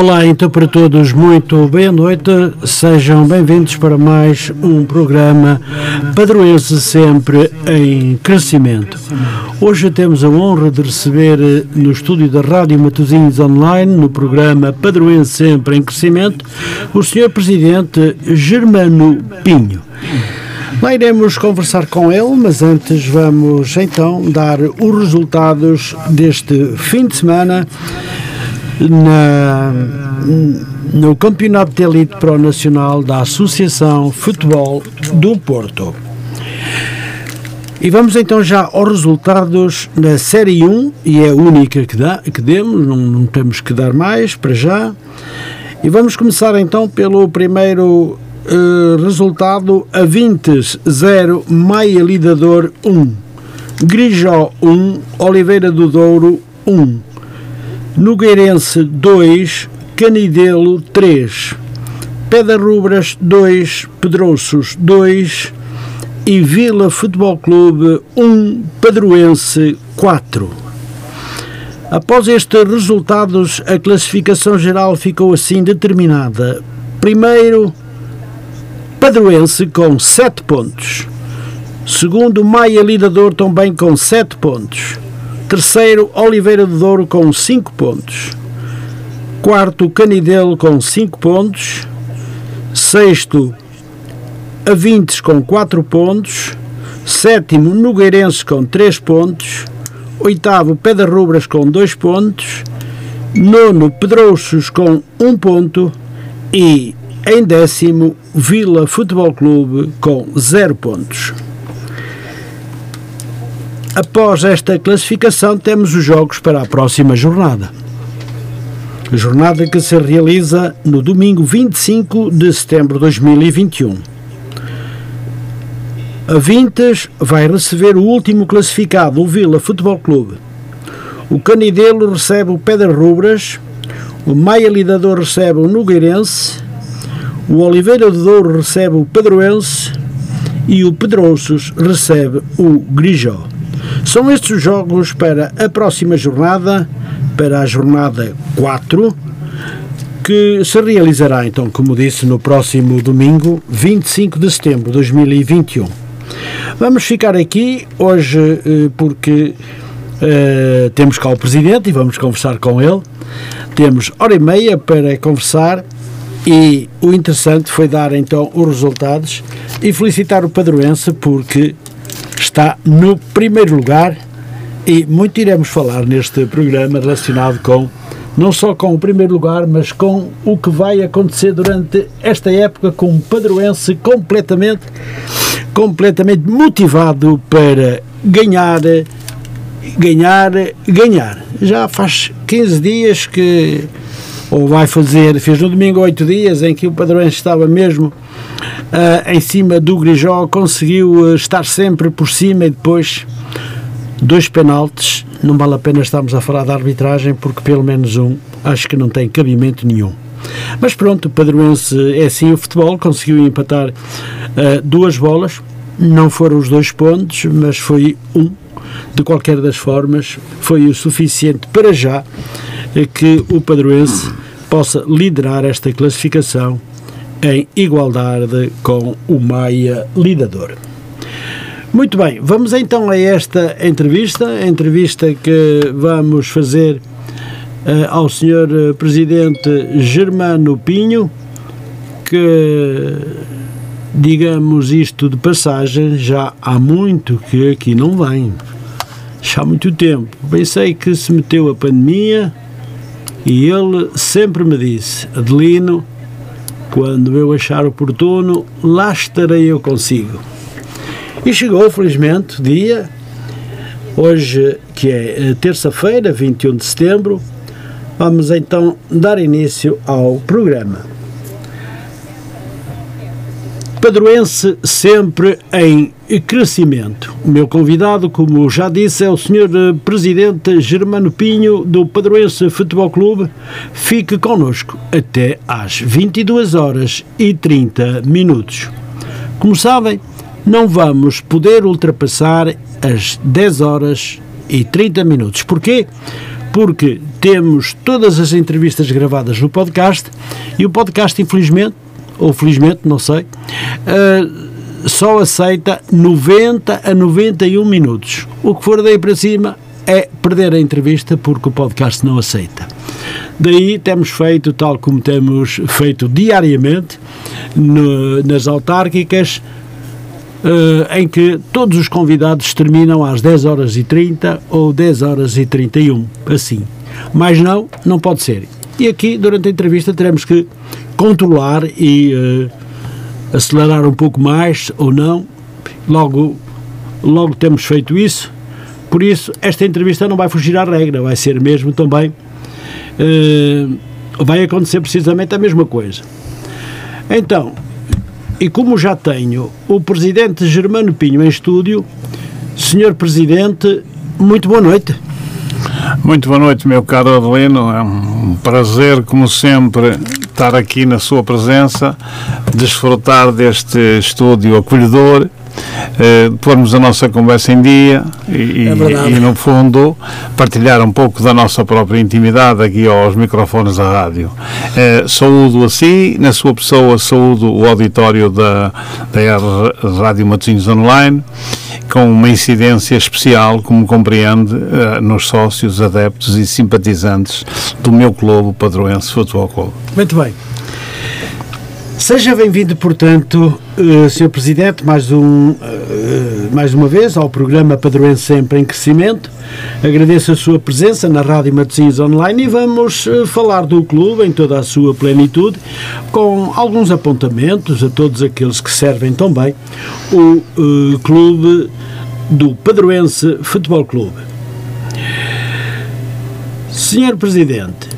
Olá, então para todos, muito boa noite, sejam bem-vindos para mais um programa Padroense Sempre em Crescimento. Hoje temos a honra de receber no estúdio da Rádio Matosinhos Online, no programa Padroense Sempre em Crescimento, o Sr. Presidente Germano Pinho. Lá iremos conversar com ele, mas antes vamos então dar os resultados deste fim de semana na, no Campeonato de Elite Pro Nacional da Associação Futebol do Porto. E vamos então já aos resultados da Série 1, e é a única que, dá, que demos, não, não temos que dar mais para já. E vamos começar então pelo primeiro Uh, resultado a 20 0 Maia Lidador 1 Grijó 1 Oliveira do Douro 1 Nogueirense 2 Canidelo 3 Pedra Rubras 2 Pedroços 2 e Vila Futebol Clube 1 Padroense 4 Após estes resultados, a classificação geral ficou assim determinada. Primeiro, Padroense com 7 pontos. Segundo, Maia Lidador também com 7 pontos. Terceiro, Oliveira do Douro com 5 pontos. Quarto, Canidelo com 5 pontos. Sexto, Avintes com 4 pontos. Sétimo, Nogueirense com 3 pontos. Oitavo, Pedra Rubras com 2 pontos. Nono, Pedrouços com 1 um ponto. E em décimo, Vila Futebol Clube com 0 pontos. Após esta classificação, temos os jogos para a próxima jornada. A jornada que se realiza no domingo 25 de setembro de 2021. A Vintes vai receber o último classificado, o Vila Futebol Clube. O Canidelo recebe o Pedra Rubras, o Maia Lidador recebe o Nogueirense o Oliveira de Douro recebe o Pedroense e o Pedroços recebe o Grijó. São estes os jogos para a próxima jornada, para a jornada 4, que se realizará, então, como disse, no próximo domingo, 25 de setembro de 2021. Vamos ficar aqui hoje eh, porque uh, temos cá o Presidente e vamos conversar com ele. Temos hora e meia para conversar e o interessante foi dar então os resultados e felicitar o Padroense porque está no primeiro lugar e muito iremos falar neste programa relacionado com não só com o primeiro lugar, mas com o que vai acontecer durante esta época com o Padroense completamente completamente motivado para ganhar ganhar, ganhar. Já faz 15 dias que ou vai fazer, fez no domingo oito dias em que o Padrões estava mesmo uh, em cima do Grijó, conseguiu uh, estar sempre por cima e depois dois penaltis, não vale a pena estarmos a falar da arbitragem porque pelo menos um acho que não tem cabimento nenhum. Mas pronto, o Padroense é assim o futebol, conseguiu empatar uh, duas bolas, não foram os dois pontos, mas foi um. De qualquer das formas, foi o suficiente para já que o Padroense possa liderar esta classificação em igualdade com o Maia Lidador. Muito bem, vamos então a esta entrevista, a entrevista que vamos fazer uh, ao Sr. Presidente Germano Pinho, que, digamos isto de passagem, já há muito que aqui não vem. Já há muito tempo. Pensei que se meteu a pandemia e ele sempre me disse: Adelino, quando eu achar oportuno, lá estarei eu consigo. E chegou, felizmente, o dia, hoje que é terça-feira, 21 de setembro, vamos então dar início ao programa. Padroense sempre em crescimento. O meu convidado, como já disse, é o Sr. Presidente Germano Pinho, do Padroense Futebol Clube. Fique connosco até às 22 horas e 30 minutos. Como sabem, não vamos poder ultrapassar as 10 horas e 30 minutos. Porquê? porque temos todas as entrevistas gravadas no podcast e o podcast, infelizmente, ou felizmente, não sei, uh, só aceita 90 a 91 minutos. O que for daí para cima é perder a entrevista porque o podcast não aceita. Daí temos feito, tal como temos feito diariamente, no, nas autárquicas, uh, em que todos os convidados terminam às 10 horas e 30 ou 10 horas e 31, assim. Mas não, não pode ser. E aqui, durante a entrevista, teremos que controlar e uh, acelerar um pouco mais ou não. Logo, logo temos feito isso. Por isso, esta entrevista não vai fugir à regra, vai ser mesmo também. Uh, vai acontecer precisamente a mesma coisa. Então, e como já tenho o Presidente Germano Pinho em estúdio, Senhor Presidente, muito boa noite. Muito boa noite, meu caro Adelino. É um prazer, como sempre, estar aqui na sua presença, desfrutar deste estúdio acolhedor uh, pormos a nossa conversa em dia e, é e, no fundo, partilhar um pouco da nossa própria intimidade aqui aos microfones da rádio. Uh, saúdo a si, na sua pessoa, saúdo o auditório da, da Rádio Matosinhos Online, com uma incidência especial, como compreende, uh, nos sócios, adeptos e simpatizantes do meu clube, Padroense Futebol Clube. Muito bem. Seja bem-vindo, portanto, uh, Sr. Presidente, mais, um, uh, mais uma vez ao programa Padroense Sempre em Crescimento. Agradeço a sua presença na Rádio Matosinhos Online e vamos uh, falar do clube em toda a sua plenitude, com alguns apontamentos a todos aqueles que servem também o clube do Padroense Futebol Clube. Senhor Presidente,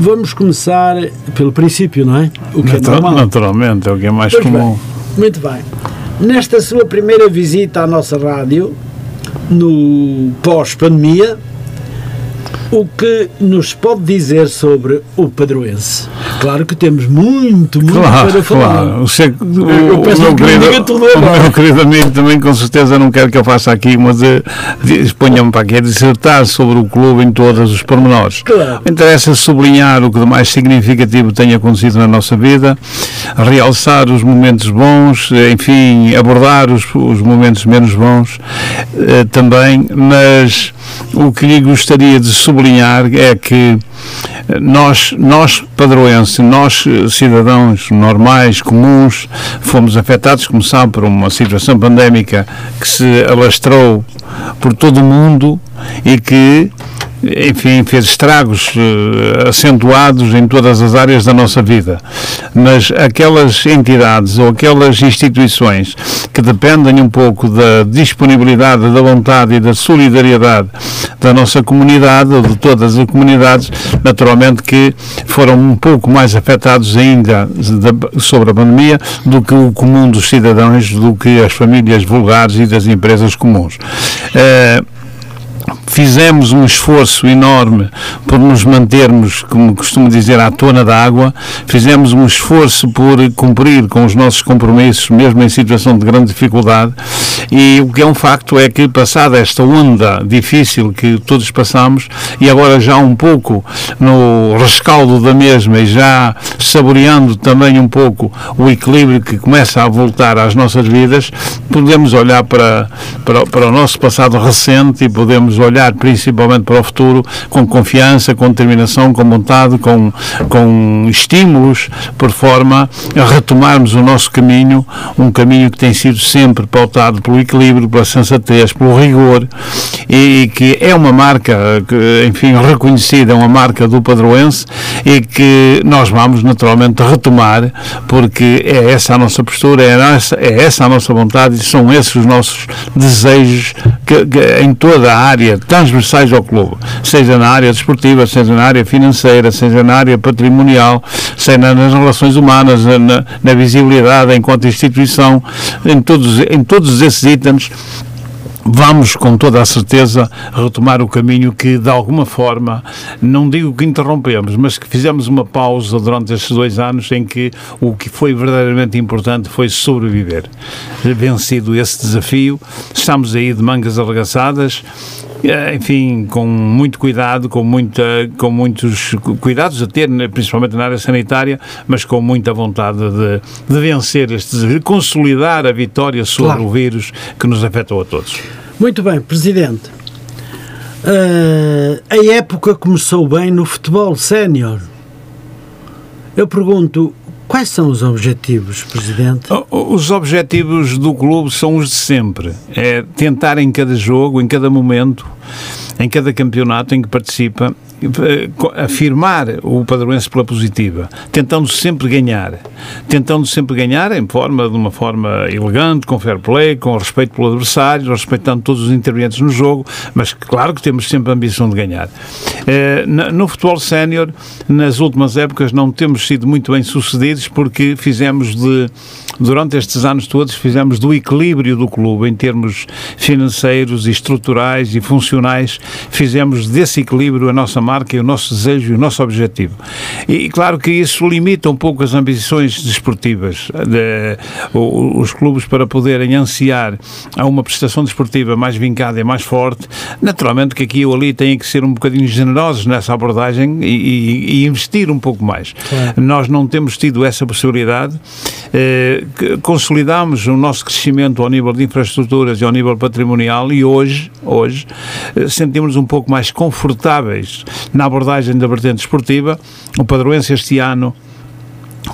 Vamos começar pelo princípio, não é? O que Natural, é normal. Naturalmente, é o que é mais pois comum. Bem, muito bem. Nesta sua primeira visita à nossa rádio, no pós-pandemia, o que nos pode dizer sobre o padroense? Claro que temos muito, muito claro, para falar. Claro. O, o, eu peço o, meu querido, tudo o meu querido amigo também com certeza não quer que eu faça aqui, mas exponha-me para aqui a dissertar sobre o clube em todos os pormenores. Claro. Interessa sublinhar o que de mais significativo tem acontecido na nossa vida, realçar os momentos bons, enfim, abordar os, os momentos menos bons eh, também, mas o que lhe gostaria de sublinhar é que nós, nós padroenses, nós cidadãos normais, comuns, fomos afetados, como sabe, por uma situação pandémica que se alastrou por todo o mundo e que enfim, fez estragos uh, acentuados em todas as áreas da nossa vida. Mas aquelas entidades ou aquelas instituições que dependem um pouco da disponibilidade, da vontade e da solidariedade da nossa comunidade ou de todas as comunidades, naturalmente que foram um pouco mais afetados ainda sobre a pandemia do que o comum dos cidadãos, do que as famílias vulgares e das empresas comuns. Uh, fizemos um esforço enorme por nos mantermos, como costumo dizer, à tona da água, fizemos um esforço por cumprir com os nossos compromissos, mesmo em situação de grande dificuldade, e o que é um facto é que, passada esta onda difícil que todos passamos, e agora já um pouco no rescaldo da mesma e já saboreando também um pouco o equilíbrio que começa a voltar às nossas vidas, podemos olhar para, para, para o nosso passado recente e podemos olhar olhar principalmente para o futuro com confiança, com determinação, com vontade, com, com estímulos, por forma a retomarmos o nosso caminho, um caminho que tem sido sempre pautado pelo equilíbrio, pela sensatez, pelo rigor e, e que é uma marca, que, enfim, reconhecida, é uma marca do padroense e que nós vamos naturalmente retomar porque é essa a nossa postura, é, essa, é essa a nossa vontade e são esses os nossos desejos que, que, em toda a área, transversais ao clube, seja na área desportiva, seja na área financeira, seja na área patrimonial, seja nas relações humanas, na, na visibilidade enquanto instituição, em todos, em todos esses itens vamos com toda a certeza retomar o caminho que de alguma forma, não digo que interrompemos, mas que fizemos uma pausa durante estes dois anos em que o que foi verdadeiramente importante foi sobreviver. Vencido esse desafio, estamos aí de mangas arregaçadas, enfim, com muito cuidado, com, muita, com muitos cuidados a ter, né, principalmente na área sanitária, mas com muita vontade de, de vencer este desafio, consolidar a vitória sobre claro. o vírus que nos afetou a todos. Muito bem, Presidente. Uh, a época começou bem no futebol sénior. Eu pergunto, Quais são os objetivos, Presidente? Os objetivos do clube são os de sempre. É tentar em cada jogo, em cada momento, em cada campeonato em que participa, afirmar o padroense pela positiva, tentando sempre ganhar, tentando sempre ganhar em forma de uma forma elegante, com fair play, com respeito pelo adversário, respeitando todos os intervenientes no jogo, mas claro que temos sempre a ambição de ganhar. Eh, no futebol sénior, nas últimas épocas, não temos sido muito bem sucedidos porque fizemos de durante estes anos todos fizemos do equilíbrio do clube em termos financeiros e estruturais e funcionais, fizemos desse equilíbrio a nossa marca e o nosso desejo e o nosso objetivo. E claro que isso limita um pouco as ambições desportivas. De, os clubes para poderem ansiar a uma prestação desportiva mais vincada e mais forte, naturalmente que aqui ou ali têm que ser um bocadinho generosos nessa abordagem e, e, e investir um pouco mais. Claro. Nós não temos tido essa possibilidade. Eh, consolidamos o nosso crescimento ao nível de infraestruturas e ao nível patrimonial e hoje, hoje eh, sentimos um pouco mais confortáveis na abordagem da vertente esportiva. O Padroense este ano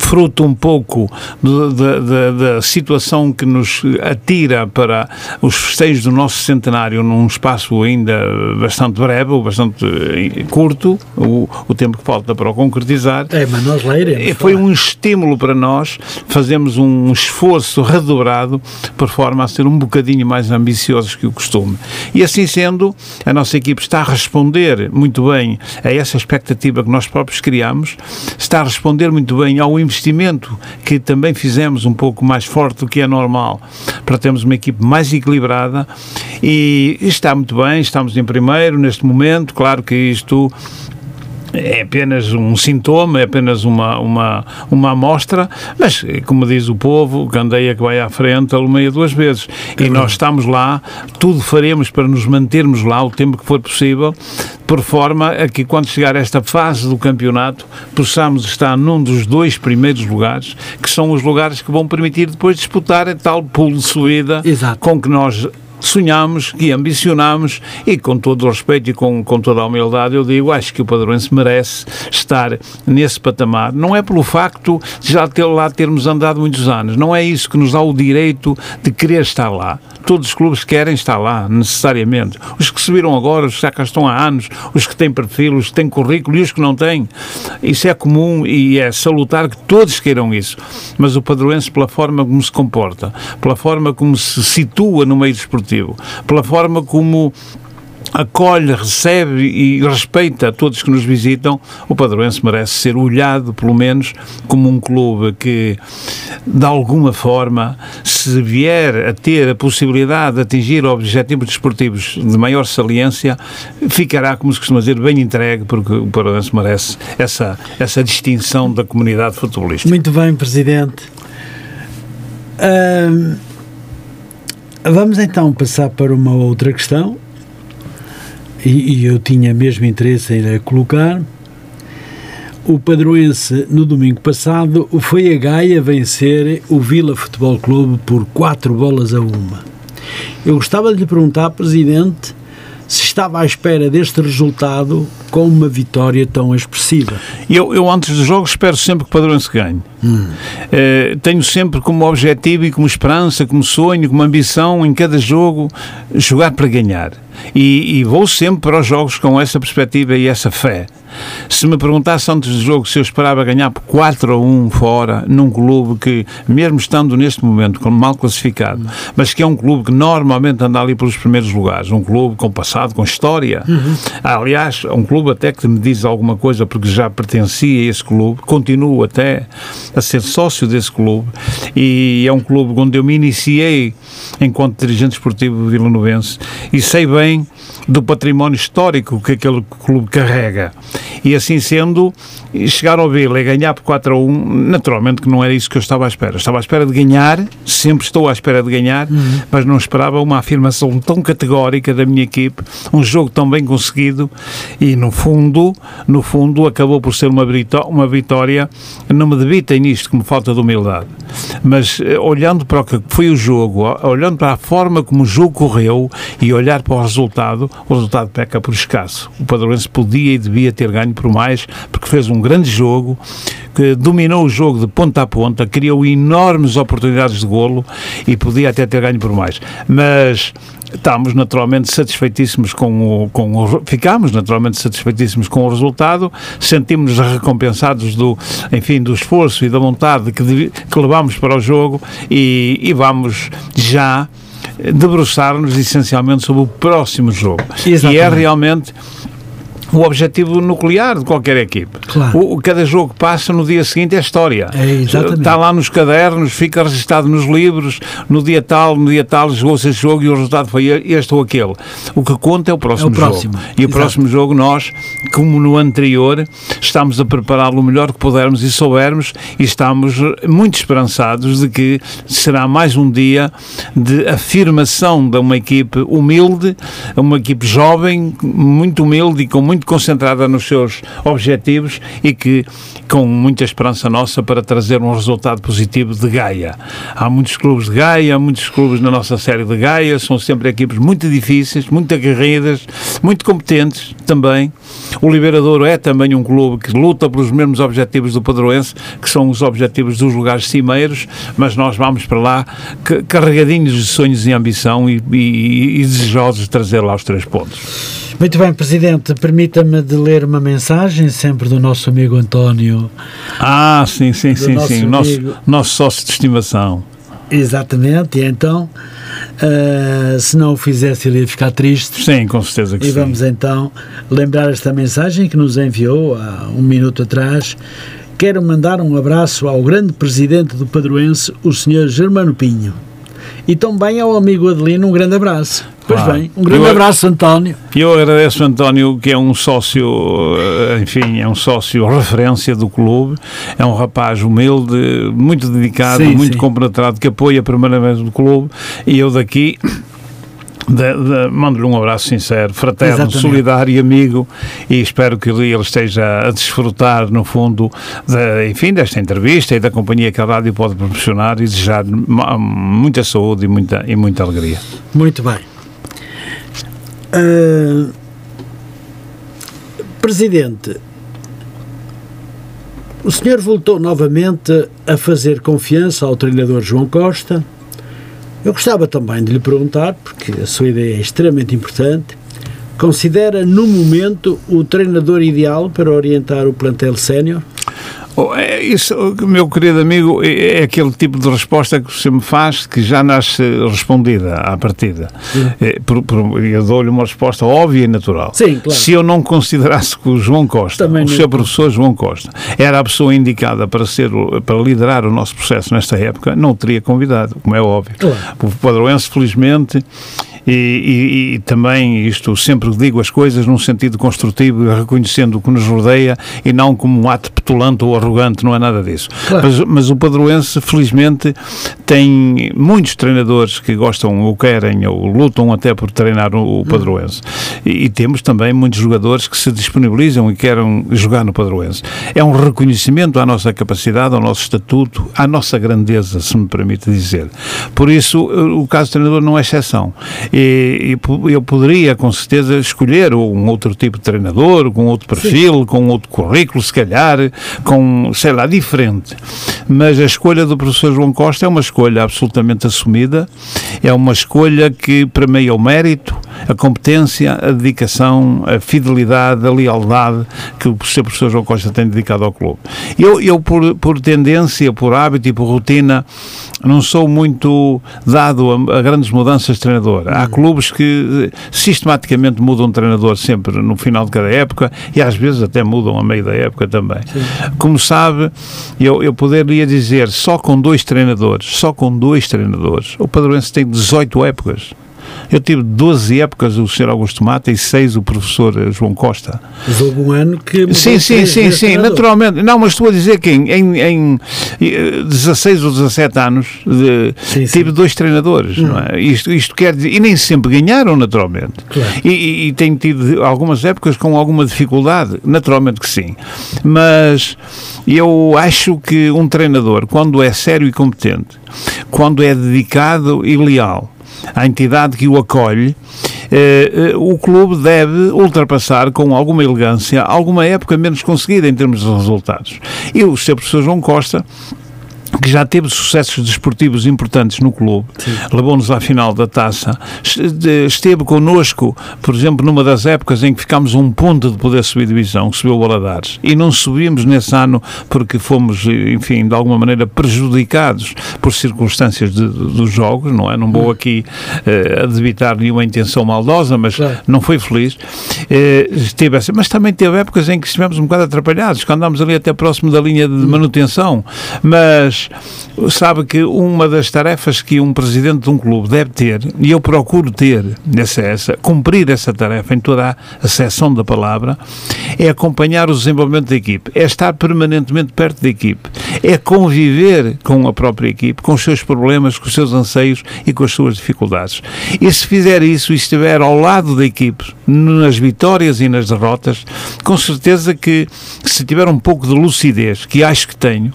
fruto um pouco da situação que nos atira para os festejos do nosso centenário num espaço ainda bastante breve, bastante eh, curto, o, o tempo que falta para o concretizar. É, mas nós lá iremos. Foi um estímulo para nós, fazemos um esforço redobrado por forma a ser um bocadinho mais ambiciosos que o costume. E assim sendo, a nossa equipe está a responder muito bem a essa expectativa que nós próprios criamos, está a responder muito bem ao investimento que também fizemos um pouco mais forte do que é normal para termos uma equipe mais equilibrada. E está muito bem, estamos em primeiro neste momento, claro que isto é apenas um sintoma, é apenas uma, uma, uma amostra, mas, como diz o povo, candeia que vai à frente, alumeia duas vezes. E nós estamos lá, tudo faremos para nos mantermos lá o tempo que for possível, por forma a que, quando chegar esta fase do campeonato, possamos estar num dos dois primeiros lugares, que são os lugares que vão permitir depois disputar a tal pool de subida Exato. com que nós sonhamos, que ambicionamos e com todo o respeito e com, com toda a humildade eu digo, acho que o Padroense merece estar nesse patamar. Não é pelo facto de já ter lá termos andado muitos anos, não é isso que nos dá o direito de querer estar lá. Todos os clubes querem estar lá, necessariamente. Os que subiram agora, os que já cá estão há anos, os que têm perfil, os que têm currículo e os que não têm. Isso é comum e é salutar que todos queiram isso. Mas o padroense, pela forma como se comporta, pela forma como se situa no meio desportivo, pela forma como acolhe, recebe e respeita todos que nos visitam, o Padroense merece ser olhado, pelo menos, como um clube que, de alguma forma, se vier a ter a possibilidade de atingir objetivos desportivos de maior saliência, ficará, como se costuma dizer, bem entregue, porque o Padroense merece essa, essa distinção da comunidade futebolística. Muito bem, Presidente. Vamos então passar para uma outra questão e, e eu tinha mesmo interesse em colocar. O Padroense, no domingo passado, foi a Gaia vencer o Vila Futebol Clube por quatro bolas a uma. Eu gostava de lhe perguntar, Presidente, estava à espera deste resultado com uma vitória tão expressiva. Eu, eu antes dos jogos, espero sempre que o Padroense ganhe. Hum. Uh, tenho sempre como objetivo e como esperança, como sonho, como ambição em cada jogo jogar para ganhar. E, e vou sempre para os jogos com essa perspectiva e essa fé. Se me perguntasse antes do jogo se eu esperava ganhar por 4 a 1 fora, num clube que, mesmo estando neste momento como mal classificado, mas que é um clube que normalmente anda ali pelos primeiros lugares, um clube com passado, com história. Uhum. Aliás, um clube até que me diz alguma coisa porque já pertencia a esse clube, continuo até a ser sócio desse clube e é um clube onde eu me iniciei enquanto dirigente esportivo vilanovense e sei bem do património histórico que aquele clube carrega E assim sendo, chegar ao Vila e ganhar por 4 a 1, naturalmente que não era isso que eu estava à espera. Estava à espera de ganhar, sempre estou à espera de ganhar, uhum. mas não esperava uma afirmação tão categórica da minha equipe, um jogo tão bem conseguido e no fundo, no fundo acabou por ser uma, uma vitória, não me debitem nisto como falta de humildade, mas eh, olhando para o que foi o jogo, olhando para a forma como o jogo correu e olhar para o resultado, o resultado peca por escasso. O Padroense podia e devia ter ganho por mais, porque fez um grande jogo, que dominou o jogo de ponta a ponta, criou enormes oportunidades de golo e podia até ter ganho por mais. Mas estamos naturalmente satisfeitíssimos com o, com o ficámos naturalmente satisfeitíssimos com o resultado, sentimos-nos recompensados do, enfim, do esforço e da vontade que, que levámos para o jogo e, e vamos já debruçar-nos essencialmente sobre o próximo jogo. Exatamente. E é realmente o objetivo nuclear de qualquer equipe. Claro. O, cada jogo que passa no dia seguinte é história. É, exatamente. Está lá nos cadernos, fica registado nos livros, no dia tal, no dia tal, jogou-se esse jogo e o resultado foi este ou aquele. O que conta é o próximo, é o próximo. jogo. E Exato. o próximo jogo nós, como no anterior, estamos a prepará-lo o melhor que pudermos e soubermos e estamos muito esperançados de que será mais um dia de afirmação de uma equipe humilde, uma equipe jovem, muito humilde e com muito muito concentrada nos seus objetivos e que com muita esperança nossa para trazer um resultado positivo de Gaia. Há muitos clubes de Gaia, muitos clubes na nossa série de Gaia, são sempre equipes muito difíceis, muito aguerridas, muito competentes também. O Liberador é também um clube que luta pelos mesmos objetivos do Padroense, que são os objetivos dos lugares cimeiros, mas nós vamos para lá carregadinhos de sonhos e ambição e, e, e desejosos de trazer lá os três pontos. Muito bem, Presidente, permita-me de ler uma mensagem sempre do nosso amigo António. Ah, sim, sim, sim, nosso sim, nosso, nosso sócio de estimação. Exatamente, e então, uh, se não o fizesse, ele ia ficar triste. Sim, com certeza que e sim. E vamos então lembrar esta mensagem que nos enviou há um minuto atrás. Quero mandar um abraço ao grande presidente do Padroense, o Sr. Germano Pinho. E também ao amigo Adelino, um grande abraço. Pois bem, um grande eu, abraço, António. Eu agradeço, António, que é um sócio, eh, enfim, é um sócio referência do clube, é um rapaz humilde, muito dedicado, sim, muito sim. compenetrado, que apoia primeiramente o clube, e eu daqui mando-lhe um abraço sincero, fraterno, Exatamente. solidário e amigo e espero que ele esteja a desfrutar no fundo de, enfim, desta entrevista e da companhia que a rádio pode proporcionar e desejar muita saúde e muita, e muita alegria. Muito bem. Uh, presidente, o senhor voltou novamente a fazer confiança ao treinador João Costa. Eu gostava também de lhe perguntar, porque a sua ideia é extremamente importante, considera no momento o treinador ideal para orientar o plantel sénior? Oh, é isso, meu querido amigo, é, é aquele tipo de resposta que você me faz que já nasce respondida à partida. É, por, por, eu dou-lhe uma resposta óbvia e natural. Sim, claro. Se eu não considerasse que o João Costa, Também o seu professor João Costa, era a pessoa indicada para, ser, para liderar o nosso processo nesta época, não o teria convidado, como é óbvio. Claro. O Padroense, felizmente, e, e, e, também isto sempre digo as coisas num sentido construtivo reconhecendo o que nos rodeia e não como um ato petulante ou arrogante, não é nada disso. Claro. Mas, mas o padroense, felizmente, tem muitos treinadores que gostam ou querem ou lutam até por treinar o, o padroense. E, e, temos também muitos jogadores que se disponibilizam e querem jogar no padroense. É um reconhecimento à nossa capacidade, ao nosso estatuto, à nossa grandeza, se me permite dizer. Por isso, o caso do treinador não é exceção e, e eu poderia com certeza escolher um outro tipo de treinador, com outro perfil, Sim. com outro currículo, se calhar, com, sei lá, diferente. Mas a escolha do professor João Costa é uma escolha absolutamente assumida, é uma escolha que premia o mérito, a competência, a dedicação, a fidelidade, a lealdade que o professor João Costa tem dedicado ao clube. Eu, eu por, por tendência, por hábito e por rotina, não sou muito dado a, a grandes mudanças de treinador. Há clubes que eh, sistematicamente mudam de treinador sempre no final de cada época e às vezes até mudam a meio da época também. Sim. Como sabe, eu, eu poderia dizer só com dois treinadores, só com dois treinadores, o Padroense tem 18 épocas. Eu tive 12 épocas o Sr. Augusto Mata e 6 o professor João Costa. Mas houve um ano que. Sim, sim, sim, sim, naturalmente. Não, mas estou a dizer que em, em, em 16 ou 17 anos de, sim, tive sim. dois treinadores, hum. não é? Isto, isto quer dizer. E nem sempre ganharam, naturalmente. Claro. E, e, e tenho tido algumas épocas com alguma dificuldade, naturalmente que sim. Mas eu acho que um treinador, quando é sério e competente, quando é dedicado e leal à entidade que o acolhe, eh, eh, o clube deve ultrapassar com alguma elegância alguma época menos conseguida em termos de resultados. E o Sr. Professor João Costa que já teve sucessos desportivos importantes no clube, levou-nos à final da taça, esteve connosco, por exemplo, numa das épocas em que ficámos um ponto de poder subir divisão, que subiu o Baladares, e não subimos nesse ano porque fomos, enfim, de alguma maneira prejudicados por circunstâncias de, dos jogos, não é? Não vou aqui uh, debitar nenhuma intenção maldosa, mas claro. não foi feliz. Uh, esteve essa, mas também teve épocas em que estivemos um bocado atrapalhados, que andámos ali até próximo da linha de manutenção, mas sabe que uma das tarefas que um presidente de um clube deve ter, e eu procuro ter nessa essa, cumprir essa tarefa em toda a acessão da palavra, é acompanhar o desenvolvimento da equipe, é estar permanentemente perto da equipe, é conviver com a própria equipe, com os seus problemas, com os seus anseios e com as suas dificuldades. E se fizer isso e estiver ao lado da equipe, nas vitórias e nas derrotas, com certeza que se tiver um pouco de lucidez, que acho que tenho,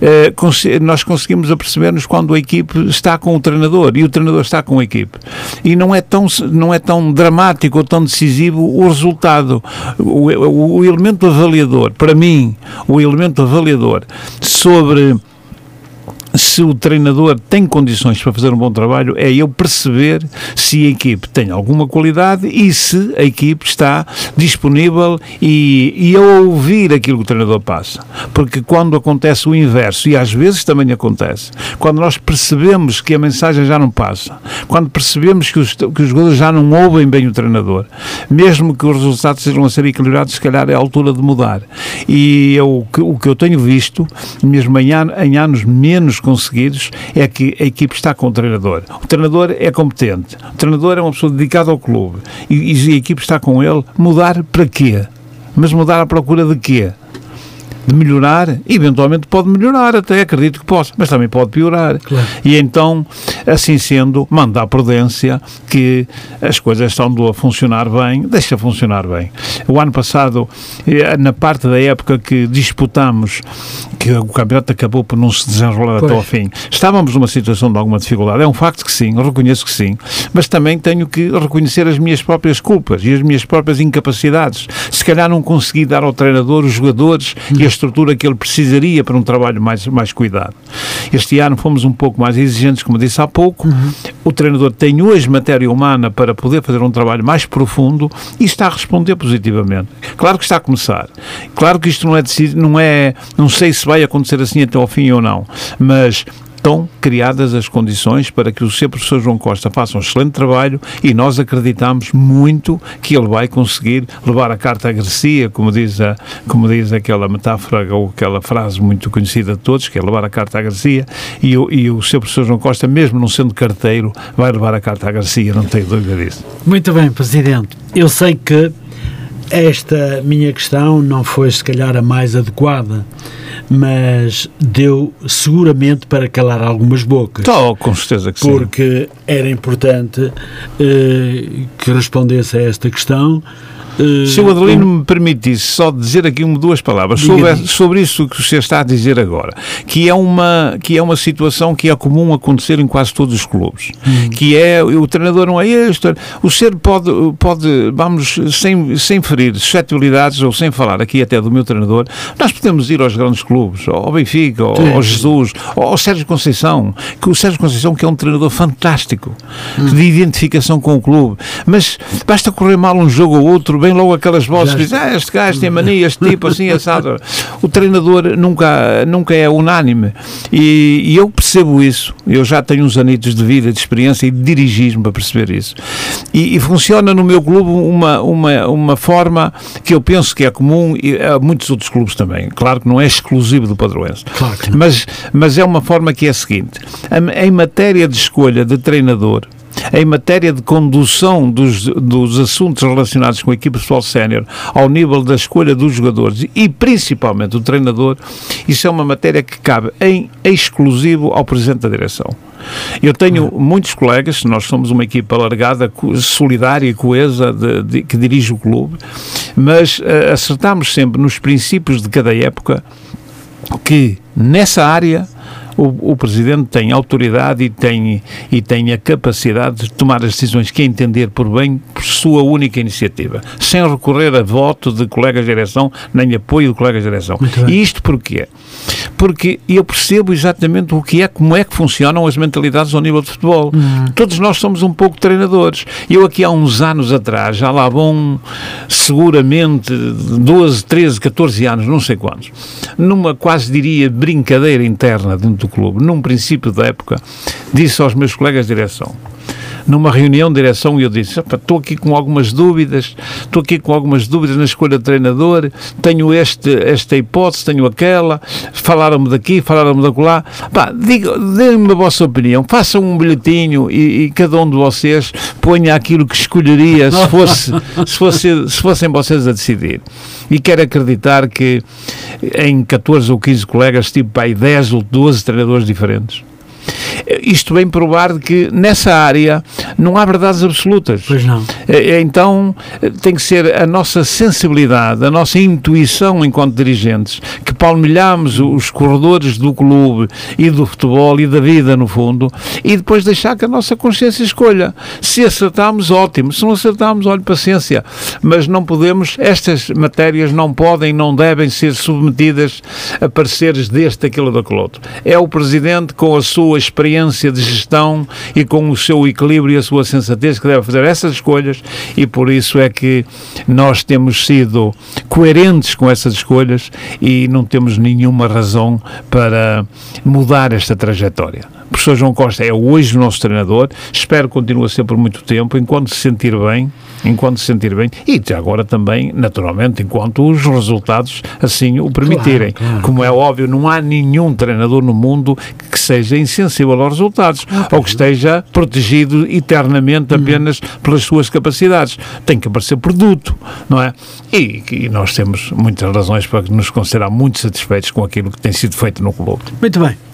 eh, nós conseguimos aperceber-nos quando a equipe está com o treinador e o treinador está com a equipe. E não é tão, não é tão dramático ou tão decisivo o resultado. O, o, o elemento avaliador, para mim, o elemento avaliador sobre se o treinador tem condições para fazer um bom trabalho, é eu perceber se a equipe tem alguma qualidade e se a equipe está disponível e, e a ouvir aquilo que o treinador passa. Porque quando acontece o inverso, e às vezes também acontece, quando nós percebemos que a mensagem já não passa, quando percebemos que os, que os jogadores já não ouvem bem o treinador, mesmo que os resultados sejam a ser equilibrados, se calhar é a altura de mudar. E eu, o que eu tenho visto, mesmo em, em anos menos conseguidos é que a equipe está com o treinador. O treinador é competente, o treinador é uma pessoa dedicada ao clube e, e a equipe está com ele. Mudar para quê? Mas mudar à procura de quê? De melhorar, eventualmente pode melhorar, até acredito que possa, mas também pode piorar. Claro. E então, assim sendo, manda a prudência que as coisas estão a funcionar bem, deixa funcionar bem. O ano passado, eh, na parte da época que disputamos, que o campeonato acabou por não se desenrolar pois. até ao fim, estávamos numa situação de alguma dificuldade. É um facto que sim, reconheço que sim, mas também tenho que reconhecer as minhas próprias culpas e as minhas próprias incapacidades. Se calhar não consegui dar ao treinador os jogadores e as estrutura que ele precisaria para um trabalho mais, mais cuidado. Este ano fomos um pouco mais exigentes, como disse há pouco. Uhum. O treinador tem hoje matéria humana para poder fazer um trabalho mais profundo e está a responder positivamente. Claro que está a começar. Claro que isto não é decidido, não é, não sei se vai acontecer assim até ao fim ou não, mas estão criadas as condições para que o seu professor João Costa faça um excelente trabalho e nós acreditamos muito que ele vai conseguir levar a carta a Garcia, como diz, a, como diz aquela metáfora ou aquela frase muito conhecida de todos, que é levar a carta a Garcia, e e o seu professor João Costa, mesmo não sendo carteiro, vai levar a carta a Garcia, não tenho dúvida disso. Muito bem, Presidente. Eu sei que esta minha questão não foi, se calhar, a mais adequada mas deu seguramente para calar algumas bocas. Oh, com certeza que sim. Porque era importante eh, que respondesse a esta questão Uh, Se o Adelino me permitisse só dizer aqui uma, duas palavras sobre, sobre isso que você está a dizer agora, que é, uma, que é uma situação que é comum acontecer em quase todos os clubes, hum. que é o treinador não é este, o ser pode, pode vamos, sem, sem ferir suscetibilidades ou sem falar aqui até do meu treinador, nós podemos ir aos grandes clubes, ao Benfica, ao, ao Jesus, ao Sérgio Conceição, que o Sérgio Conceição que é um treinador fantástico, hum. de identificação com o clube, mas basta correr mal um jogo ou outro, bem vem logo aquelas vozes que dizem, ah, este gajo tem mania, este tipo assim, assado. O treinador nunca, nunca é unânime. E, e, eu percebo isso. Eu já tenho uns anitos de vida, de experiência e de dirigismo para perceber isso. E, e, funciona no meu clube uma, uma, uma forma que eu penso que é comum a muitos outros clubes também. Claro que não é exclusivo do padroense. Claro mas, mas é uma forma que é a seguinte. Em matéria de escolha de treinador, em matéria de condução dos, dos assuntos relacionados com a equipe pessoal sénior ao nível da escolha dos jogadores e principalmente do treinador, isso é uma matéria que cabe em exclusivo ao Presidente da Direção. Eu tenho muitos colegas, nós somos uma equipa alargada, solidária e coesa de, de, que dirige o clube, mas uh, acertamos sempre nos princípios de cada época que nessa área o, o Presidente tem autoridade e tem, e tem a capacidade de tomar as decisões que entender por bem por sua única iniciativa, sem recorrer a voto de colegas de direção, nem apoio de colegas de direção. E isto porquê? Porque eu percebo exatamente o que é, como é que funcionam as mentalidades ao nível de futebol. Uhum. Todos nós somos um pouco treinadores. Eu aqui há uns anos atrás, já lá vão seguramente 12, 13, 14 anos, não sei quantos, numa quase diria brincadeira interna dentro do clube, num princípio da época, disse aos meus colegas de direção, numa reunião de direção e eu disse, estou aqui com algumas dúvidas, estou aqui com algumas dúvidas na escolha de treinador, tenho este, esta hipótese, tenho aquela, falaram-me daqui, falaram-me da lá, deem-me a vossa opinião, façam um bilhetinho e, e, cada um de vocês ponha aquilo que escolheria se, fosse, se, fosse, se fossem vocês a decidir. E quero acreditar que em 14 ou 15 colegas, tipo aí 10 ou 12 treinadores diferentes. Isto vem provar que nessa área não há verdades absolutas. Pois não. É, é, então tem que ser a nossa sensibilidade, a nossa intuição enquanto dirigentes, que palmilhamos os corredores do clube e do futebol e da vida, no fundo, e depois deixar que a nossa consciência escolha. Se acertarmos, ótimo. Se não acertarmos, olhe, paciência. Mas não podemos, estas matérias não podem, não devem ser submetidas a pareceres deste, aquele ou daquele outro. É o Presidente, com a sua experiência de gestão e com o seu equilíbrio e a sua sensatez que deve fazer essas escolhas e por isso é que nós temos sido coerentes com essas escolhas e não temos nenhuma razão para mudar esta trajetória. O professor João Costa é hoje o nosso treinador, espero que continue a ser por muito tempo, enquanto se sentir bem, enquanto se sentir bem, e agora também, naturalmente, enquanto os resultados assim o permitirem. Claro, claro. Como é óbvio, não há nenhum treinador no mundo que seja insensível aos resultados, ah, ou que esteja protegido eternamente uhum. apenas hum. pelas suas capacidades. Tem que aparecer produto, não é? E, e nós temos muitas razões para nos considerar muito satisfeitos com aquilo que tem sido feito no clube. Muito bem.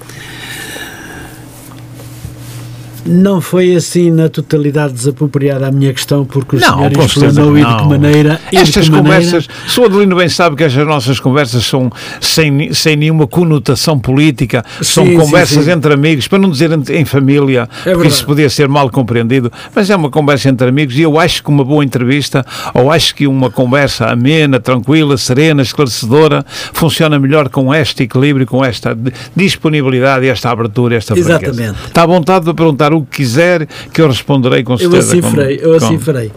Não foi assim na totalidade desapropriada a minha questão, porque o não, senhor explanou e de que maneira. Estas conversas, maneira... o Adelino bem sabe que estas nossas conversas são sem, sem nenhuma conotação política, são sim, conversas sim, sim. entre amigos, para não dizer em família, é porque isso podia ser mal compreendido, mas é uma conversa entre amigos e eu acho que uma boa entrevista, ou acho que uma conversa amena, tranquila, serena, esclarecedora, funciona melhor com este equilíbrio, com esta disponibilidade, esta abertura, esta Exatamente. Franqueza. Está à vontade de perguntar o que quiser, que eu responderei com certeza. Eu assim farei, eu assim farei.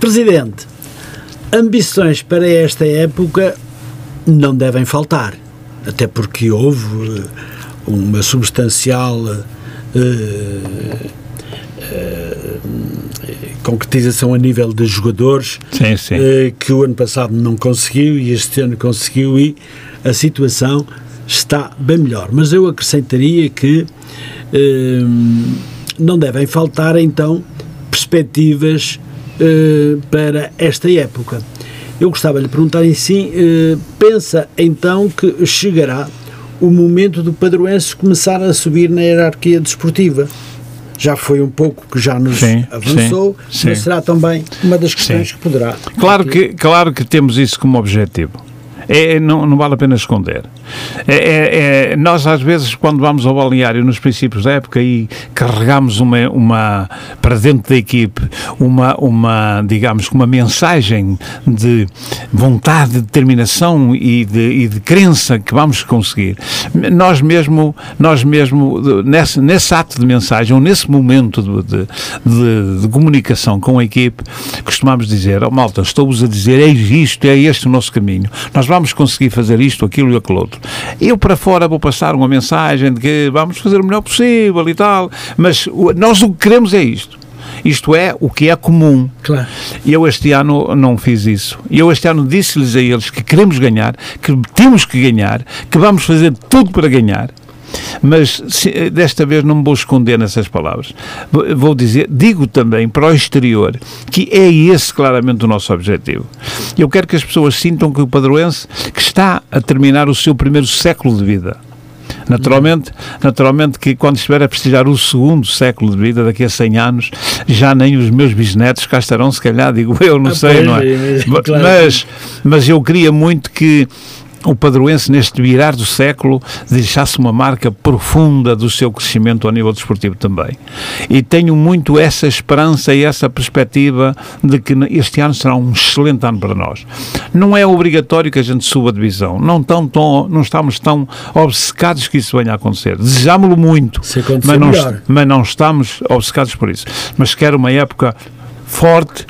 Presidente, ambições para esta época não devem faltar, até porque houve eh, uma substancial uh, uh, concretização a nível de jogadores sim, sim. Uh, que o ano passado não conseguiu e este ano conseguiu e a situação está bem melhor. Mas eu acrescentaria que não devem faltar então perspectivas uh, para esta época. Eu gostava de lhe perguntar em si, uh, pensa então que chegará o momento do padroense começar a subir na hierarquia desportiva? já foi um pouco que já nos sim, avançou, sim, mas sim. será também uma das questões que poderá. Claro que, claro que temos isso como objetivo. É, não, não vale a pena esconder. É, é, é, nós, às vezes, quando vamos ao balneário nos princípios da época e carregamos uma, uma para dentro da equipe uma, uma, digamos, uma mensagem de vontade, de determinação e de, e de crença que vamos conseguir, nós mesmo, nós mesmo nesse, nesse ato de mensagem ou nesse momento de, de, de, de comunicação com a equipe, costumamos dizer, oh, malta, estou-vos a dizer, é isto, é este o nosso caminho. Nós vamos conseguir fazer isto, aquilo e aquilo outro. Eu para fora vou passar uma mensagem de que vamos fazer o melhor possível e tal, mas nós o que queremos é isto. Isto é o que é comum. Claro. E eu este ano não fiz isso. E eu este ano disse-lhes a eles que queremos ganhar, que temos que ganhar, que vamos fazer tudo para ganhar mas se, desta vez não me vou esconder nessas palavras. Vou dizer, digo também para o exterior que é esse claramente o nosso objetivo. Eu quero que as pessoas sintam que o padroense que está a terminar o seu primeiro século de vida Naturalmente, naturalmente que quando estiver a prestigiar o segundo século de vida, daqui a 100 anos, já nem os meus bisnetos cá estarão, se calhar, digo eu, não ah, sei, não é? é claro. Mas, mas eu queria muito que o padroense, neste virar do século, deixasse uma marca profunda do seu crescimento ao nível desportivo também. E tenho muito essa esperança e essa perspectiva de que este ano será um excelente ano para nós. Não é obrigatório que a gente suba a divisão, não, tão, tão, não estamos tão obcecados que isso venha a acontecer. Desejámos-lo muito, mas não, mas não estamos obcecados por isso. Mas quero uma época forte,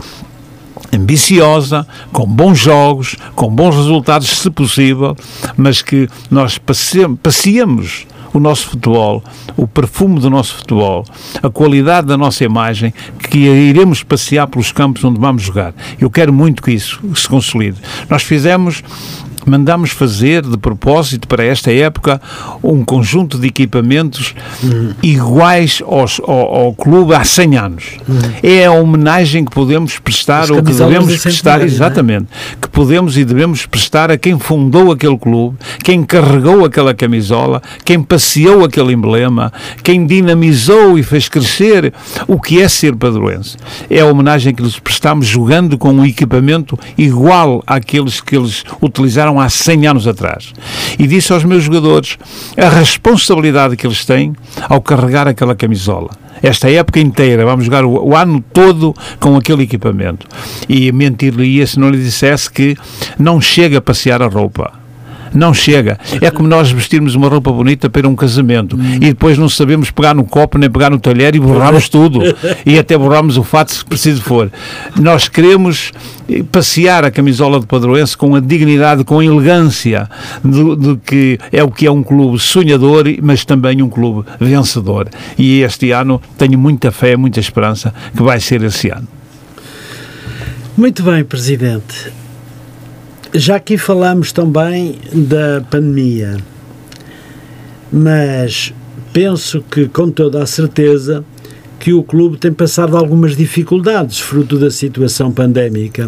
ambiciosa, com bons jogos, com bons resultados, se possível, mas que nós passeemos o nosso futebol, o perfume do nosso futebol, a qualidade da nossa imagem, que iremos passear pelos campos onde vamos jogar. Eu quero muito que isso se consolide. Nós fizemos mandamos fazer de propósito para esta época um conjunto de equipamentos uhum. iguais aos, ao, ao, clube há 100 anos. Uhum. É a homenagem que podemos prestar ou que devemos prestar, é? exatamente, é? que podemos e devemos prestar a quem fundou aquele clube, quem carregou aquela camisola, quem passeou aquele emblema, quem dinamizou e fez crescer o que é ser padroense. É a homenagem que lhes prestamos jogando com um equipamento igual àqueles que eles utilizaram há 100 anos atrás. E disse aos meus jogadores a responsabilidade que eles têm ao carregar aquela camisola esta época inteira, vamos jogar o, o, ano todo com aquele equipamento. E mentir-lhe-ia se não lhe dissesse que não chega a passear a roupa. Não chega. É como nós vestirmos uma roupa bonita para um casamento hum. e depois não sabemos pegar no copo nem pegar no talher e borramos tudo. E até borramos o fato se preciso for. Nós queremos passear a camisola de padroense com a dignidade, com a elegância do, do, que é o que é um clube sonhador, mas também um clube vencedor. E este ano tenho muita fé, muita esperança que vai ser esse ano. Muito bem, Presidente. Já aqui falamos também da pandemia, mas penso que com toda a certeza que o clube tem passado algumas dificuldades fruto da situação pandémica.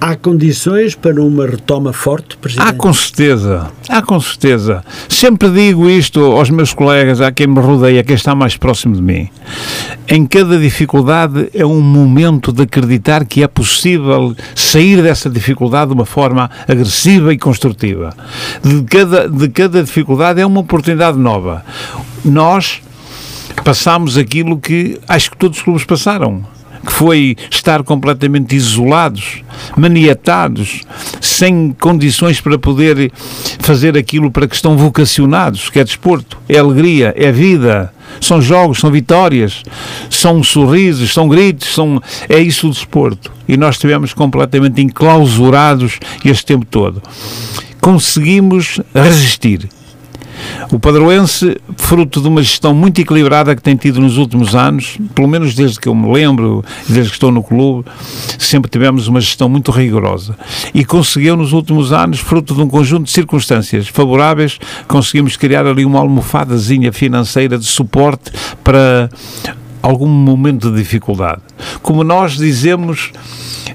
Há condições para uma retoma forte, Presidente? Há com certeza, há com certeza. Sempre digo isto aos meus colegas, a quem me rodeia, quem está mais próximo de mim. Em cada dificuldade é um momento de acreditar que é possível sair dessa dificuldade de uma forma agressiva e construtiva. De cada, de cada dificuldade é uma oportunidade nova. Nós passamos aquilo que acho que todos os clubes passaram que foi estar completamente isolados, maniatados, sem condições para poder fazer aquilo para que estão vocacionados, que é desporto, é alegria, é vida, são jogos, são vitórias, são sorrisos, são gritos, são é isso o desporto. E nós estivemos completamente enclausurados este tempo todo. Conseguimos resistir o Padroense, fruto de uma gestão muito equilibrada que tem tido nos últimos anos, pelo menos desde que eu me lembro, desde que estou no clube, sempre tivemos uma gestão muito rigorosa. E conseguiu nos últimos anos, fruto de um conjunto de circunstâncias favoráveis, conseguimos criar ali uma almofadazinha financeira de suporte para algum momento de dificuldade. Como nós dizemos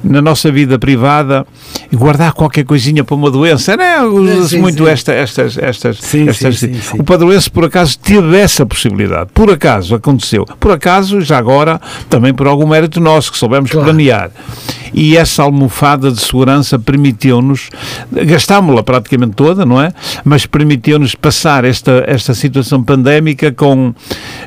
na nossa vida privada, guardar qualquer coisinha para uma doença, não é? Usa-se muito sim. Esta, estas. estas, sim, estas sim, O padroense, por acaso, teve essa possibilidade. Por acaso aconteceu. Por acaso, já agora, também por algum mérito nosso, que soubemos claro. planear e essa almofada de segurança permitiu-nos, gastámos-la praticamente toda, não é? Mas permitiu-nos passar esta, esta situação pandémica com,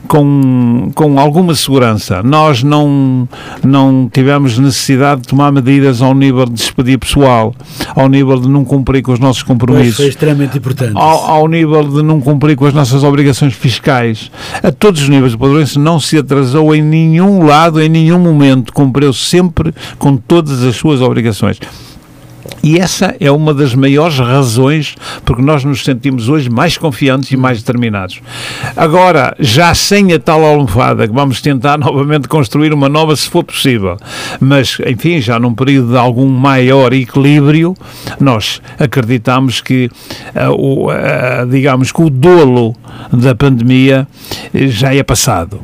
com, com alguma segurança. Nós não, não tivemos necessidade de tomar medidas ao nível de despedir pessoal, ao nível de não cumprir com os nossos compromissos. foi extremamente importante. Ao, ao, nível de não cumprir com as nossas obrigações fiscais. A todos os níveis, o Padroense não se atrasou em nenhum lado, em nenhum momento. Cumpriu sempre com todas as suas obrigações. E essa é uma das maiores razões porque nós nos sentimos hoje mais confiantes e mais determinados. Agora, já sem a tal almofada, que vamos tentar novamente construir uma nova se for possível, mas, enfim, já num período de algum maior equilíbrio, nós acreditamos que, uh, o, uh, digamos que o dolo da pandemia já é passado.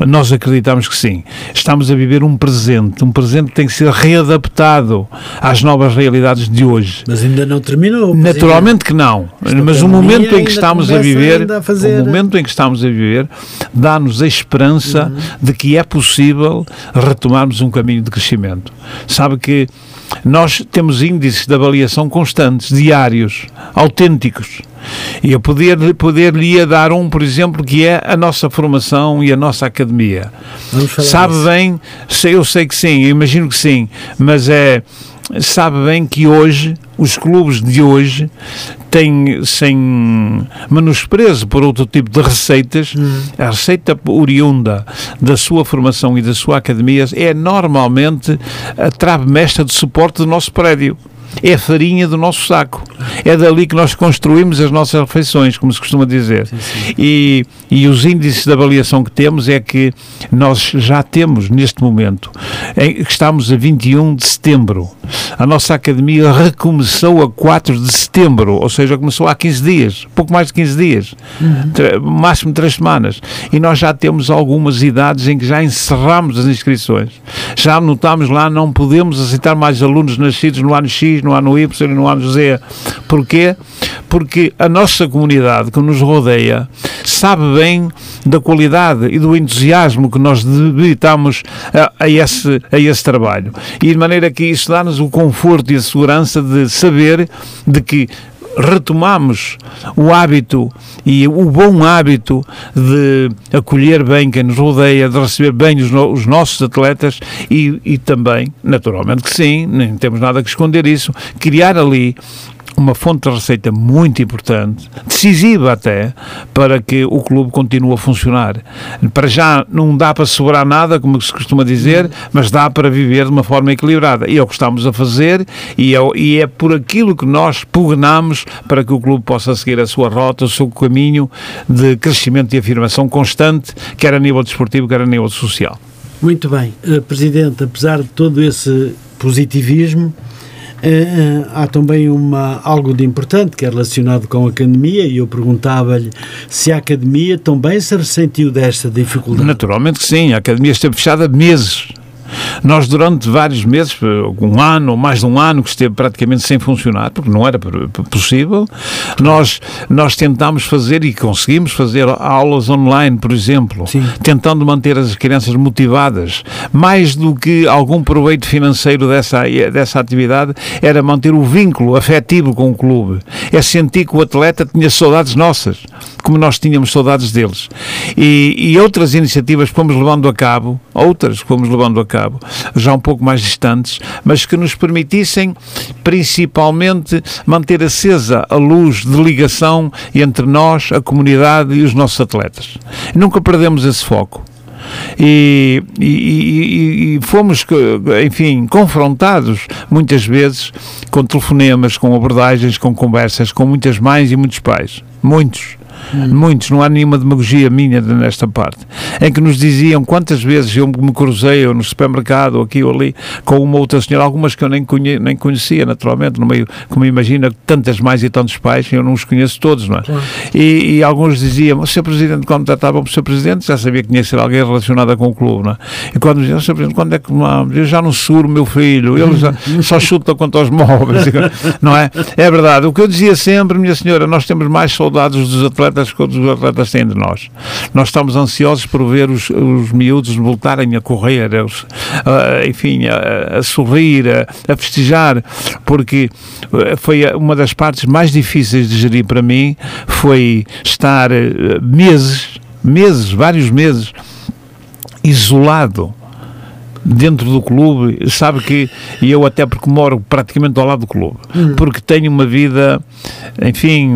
Nós acreditamos que sim. Estamos a viver um presente, um presente que tem que ser readaptado às novas realidades de hoje. Mas ainda não terminou. Naturalmente que não. Mas o momento em que estamos a viver, a fazer... o momento em que estamos a viver, dá-nos a esperança uhum. de que é possível retomarmos um caminho de crescimento. Sabe que nós temos índices de avaliação constantes, diários, autênticos. E eu poder, poder lhe dar um, por exemplo, que é a nossa formação e a nossa academia. Sabe disso. bem, sei, eu sei que sim, eu imagino que sim, mas é sabe bem que hoje, os clubes de hoje, têm, sem menosprezo por outro tipo de receitas, hum. a receita oriunda da sua formação e da sua academia é normalmente a trave mestra de suporte do nosso prédio é a farinha do nosso saco. É dali que nós construímos as nossas refeições, como se costuma dizer. Sim, sim. E, e os índices de avaliação que temos é que nós já temos, neste momento, em, estamos a 21 de setembro. A nossa academia recomeçou a 4 de setembro, ou seja, começou há 15 dias, pouco mais de 15 dias, uhum. máximo 3 semanas. E nós já temos algumas idades em que já encerramos as inscrições. Já notámos lá, não podemos aceitar mais alunos nascidos no ano X, no ano Y e no ano Z. Porquê? Porque a nossa comunidade que nos rodeia sabe bem da qualidade e do entusiasmo que nós debitamos a, a, esse, a esse trabalho. E de maneira que isso dá-nos o conforto e a segurança de saber de que retomamos o hábito e o bom hábito de acolher bem quem nos rodeia, de receber bem os, no, os nossos atletas e, e também, naturalmente que sim, nem temos nada que esconder isso, criar ali uma fonte de receita muito importante, decisiva até, para que o clube continue a funcionar. Para já não dá para sobrar nada, como se costuma dizer, mas dá para viver de uma forma equilibrada. E é o que estamos a fazer e é, e é por aquilo que nós pugnamos para que o clube possa seguir a sua rota, o seu caminho de crescimento e afirmação constante, quer a nível desportivo, quer a nível social. Muito bem. Uh, Presidente, apesar de todo esse positivismo, há também uma, algo de importante que é relacionado com a academia e eu perguntava-lhe se a academia também se ressentiu desta dificuldade. Naturalmente que sim, a academia esteve fechada meses nós, durante vários meses, um ano ou mais de um ano, que esteve praticamente sem funcionar, porque não era possível, nós, nós tentámos fazer e conseguimos fazer aulas online, por exemplo, Sim. tentando manter as crianças motivadas. Mais do que algum proveito financeiro dessa, dessa atividade, era manter o vínculo afetivo com o clube. É sentir que o atleta tinha saudades nossas, como nós tínhamos saudades deles. E, e outras iniciativas que fomos levando a cabo, outras que fomos levando a cabo, cabo, já um pouco mais distantes, mas que nos permitissem principalmente manter acesa a luz de ligação entre nós, a comunidade e os nossos atletas. Nunca perdemos esse foco. E, e, e, fomos, enfim, confrontados muitas vezes com telefonemas, com abordagens, com conversas com muitas mães e muitos pais. Muitos hum. muitos, não há nenhuma demagogia minha nesta parte, em que nos diziam quantas vezes eu me cruzei ou no supermercado, ou aqui ou ali, com uma outra senhora, algumas que eu nem, conhe, nem conhecia, naturalmente, no meio, como imagina, tantas mais e tantos pais, eu não os conheço todos, não é? Claro. E, e, alguns diziam, o Sr. Presidente, quando tratavam o Sr. Presidente, já sabia que tinha que ser alguém relacionado com o clube, não é? E quando diziam, Sr. Presidente, quando é que eu já não suro meu filho, ele já, só chuta contra os móveis, não é? É verdade. O que eu dizia sempre, minha senhora, nós temos mais soldados dos atletas que os atletas têm de nós. Nós estamos ansiosos por ver os, os miúdos voltarem a correr, eles, uh, enfim, a, a sorrir, a, a, festejar, porque eh, foi uma das partes mais difíceis de gerir para mim, foi estar uh, meses, meses, vários meses, isolado dentro do clube, sabe que, e eu até porque moro praticamente ao lado do clube, uhum. porque tenho uma vida, enfim,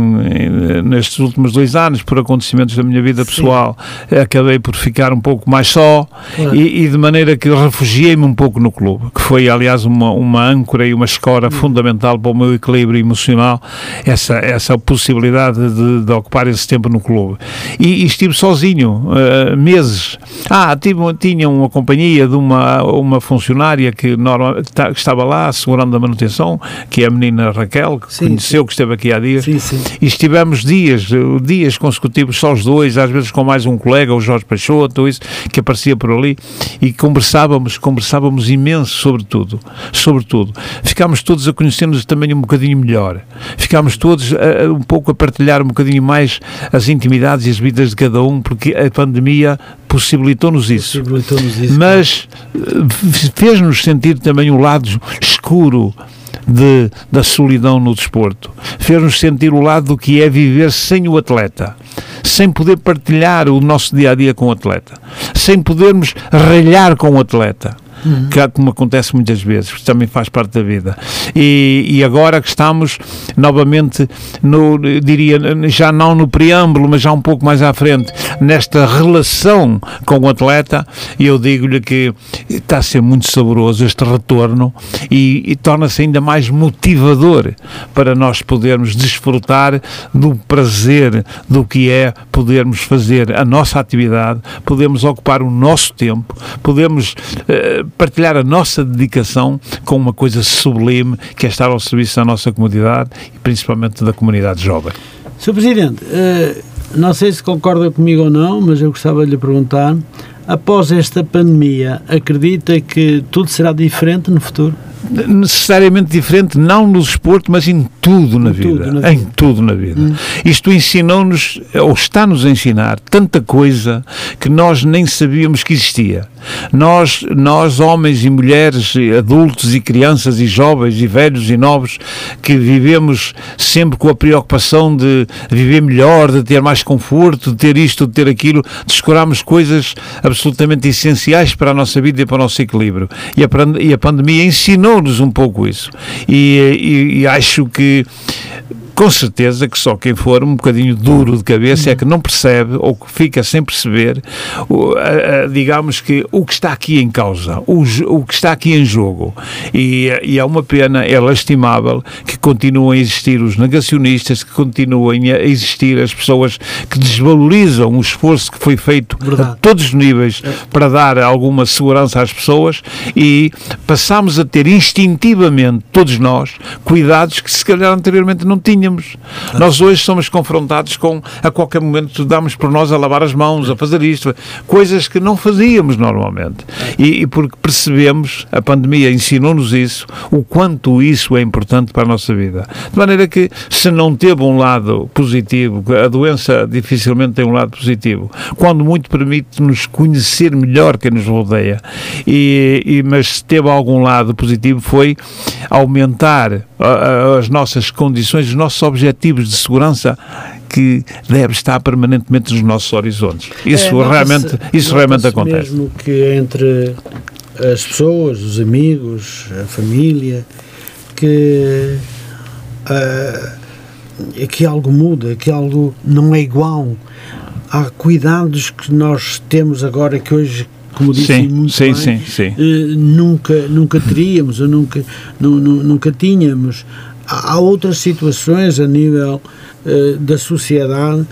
nestes últimos dois anos, por acontecimentos da minha vida pessoal, Sim. acabei por ficar um pouco mais só e, e, de maneira que refugiei-me um pouco no clube, que foi, aliás, uma, uma âncora e uma escora uhum. fundamental para o meu equilíbrio emocional, essa, essa possibilidade de, de ocupar esse tempo no clube. E, e estive sozinho, uh, meses. Ah, tive, tinha uma companhia de uma, uma funcionária que, normal, que estava lá, segurando a manutenção, que é a menina Raquel, que sim, conheceu, sim. que esteve aqui há dias. Sim. E estivemos dias, dias consecutivos, só os dois, às vezes com mais um colega, o Jorge Peixoto, isso, que aparecia por ali, e conversávamos, conversávamos imenso sobre tudo, sobre tudo. Ficámos todos a conhecer-nos também um bocadinho melhor. Ficámos todos a, a, um pouco a partilhar um bocadinho mais as intimidades e as vidas de cada um, porque a pandemia possibilitou-nos isso. Possibilitou isso. Mas eh, fez-nos sentir também o lado escuro de, da solidão no desporto. Fez-nos sentir o lado do que é viver sem o atleta, sem poder partilhar o nosso dia a dia com o atleta, sem podermos ralhar com o atleta uhum. que, como acontece muitas vezes, também faz parte da vida. E, e agora que estamos novamente, no, diria, já não no preâmbulo, mas já um pouco mais à frente, nesta relação com o atleta, eu digo-lhe que está a ser muito saboroso este retorno e, e torna-se ainda mais motivador para nós podermos desfrutar do prazer do que é podermos fazer a nossa atividade, podemos ocupar o nosso tempo, podemos uh, partilhar a nossa dedicação com uma coisa sublime que é estar ao serviço da nossa comunidade e principalmente da comunidade jovem. Sr. Presidente, uh, não sei se concorda comigo ou não, mas eu gostava de lhe perguntar, após esta pandemia, acredita que tudo será diferente no futuro? necessariamente diferente, não no desporto, mas em tudo na, em vida, tudo na vida. Em tudo na vida. Hum. Isto ensinou-nos, ou está-nos a ensinar, tanta coisa que nós nem sabíamos que existia. Nós, nós, homens e mulheres, adultos e crianças e jovens e velhos e novos, que vivemos sempre com a preocupação de viver melhor, de ter mais conforto, de ter isto, de ter aquilo, descuramos coisas absolutamente essenciais para a nossa vida e para o nosso equilíbrio. E a, e a pandemia ensinou-nos um pouco isso. E, e, e acho que com certeza que só quem for um bocadinho duro de cabeça é que não percebe ou que fica sem perceber, digamos que o que está aqui em causa, o, o que está aqui em jogo. E, e é uma pena, é lastimável que continuem a existir os negacionistas, que continuem a existir as pessoas que desvalorizam o esforço que foi feito Verdade. a todos os níveis é. para dar alguma segurança às pessoas e passamos a ter instintivamente, todos nós, cuidados que se calhar anteriormente não tínhamos tínhamos. Nós hoje somos confrontados com, a qualquer momento, damos por nós a lavar as mãos, a fazer isto, coisas que não fazíamos normalmente. E, e porque percebemos, a pandemia ensinou-nos isso, o quanto isso é importante para a nossa vida. De maneira que, se não teve um lado positivo, a doença dificilmente tem um lado positivo, quando muito permite-nos conhecer melhor quem nos rodeia. E, e, mas se teve algum lado positivo foi aumentar as nossas condições, os nossos objetivos de segurança que deve estar permanentemente nos nossos horizontes. Isso é, realmente, isso realmente acontece. Mesmo que entre as pessoas, os amigos, a família, que uh, que algo muda, que algo não é igual. Há cuidados que nós temos agora que hoje como disse sim, muito sim, bem, sim, sim. Uh, nunca, nunca teríamos ou nunca, nu, nu, nunca tínhamos. Há, outras situações a nível uh, da sociedade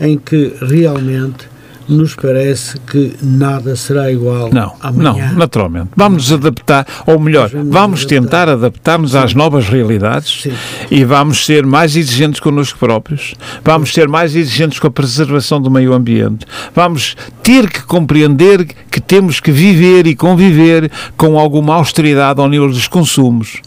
em que realmente nos parece que nada será igual não, amanhã. Não, naturalmente. Vamos nos adaptar, ou melhor, vamos, vamos tentar adaptar-nos às novas realidades Sim. e vamos ser mais exigentes connosco próprios, vamos ser mais exigentes com a preservação do meio ambiente, vamos ter que compreender que temos que viver e conviver com alguma austeridade ao nível dos consumos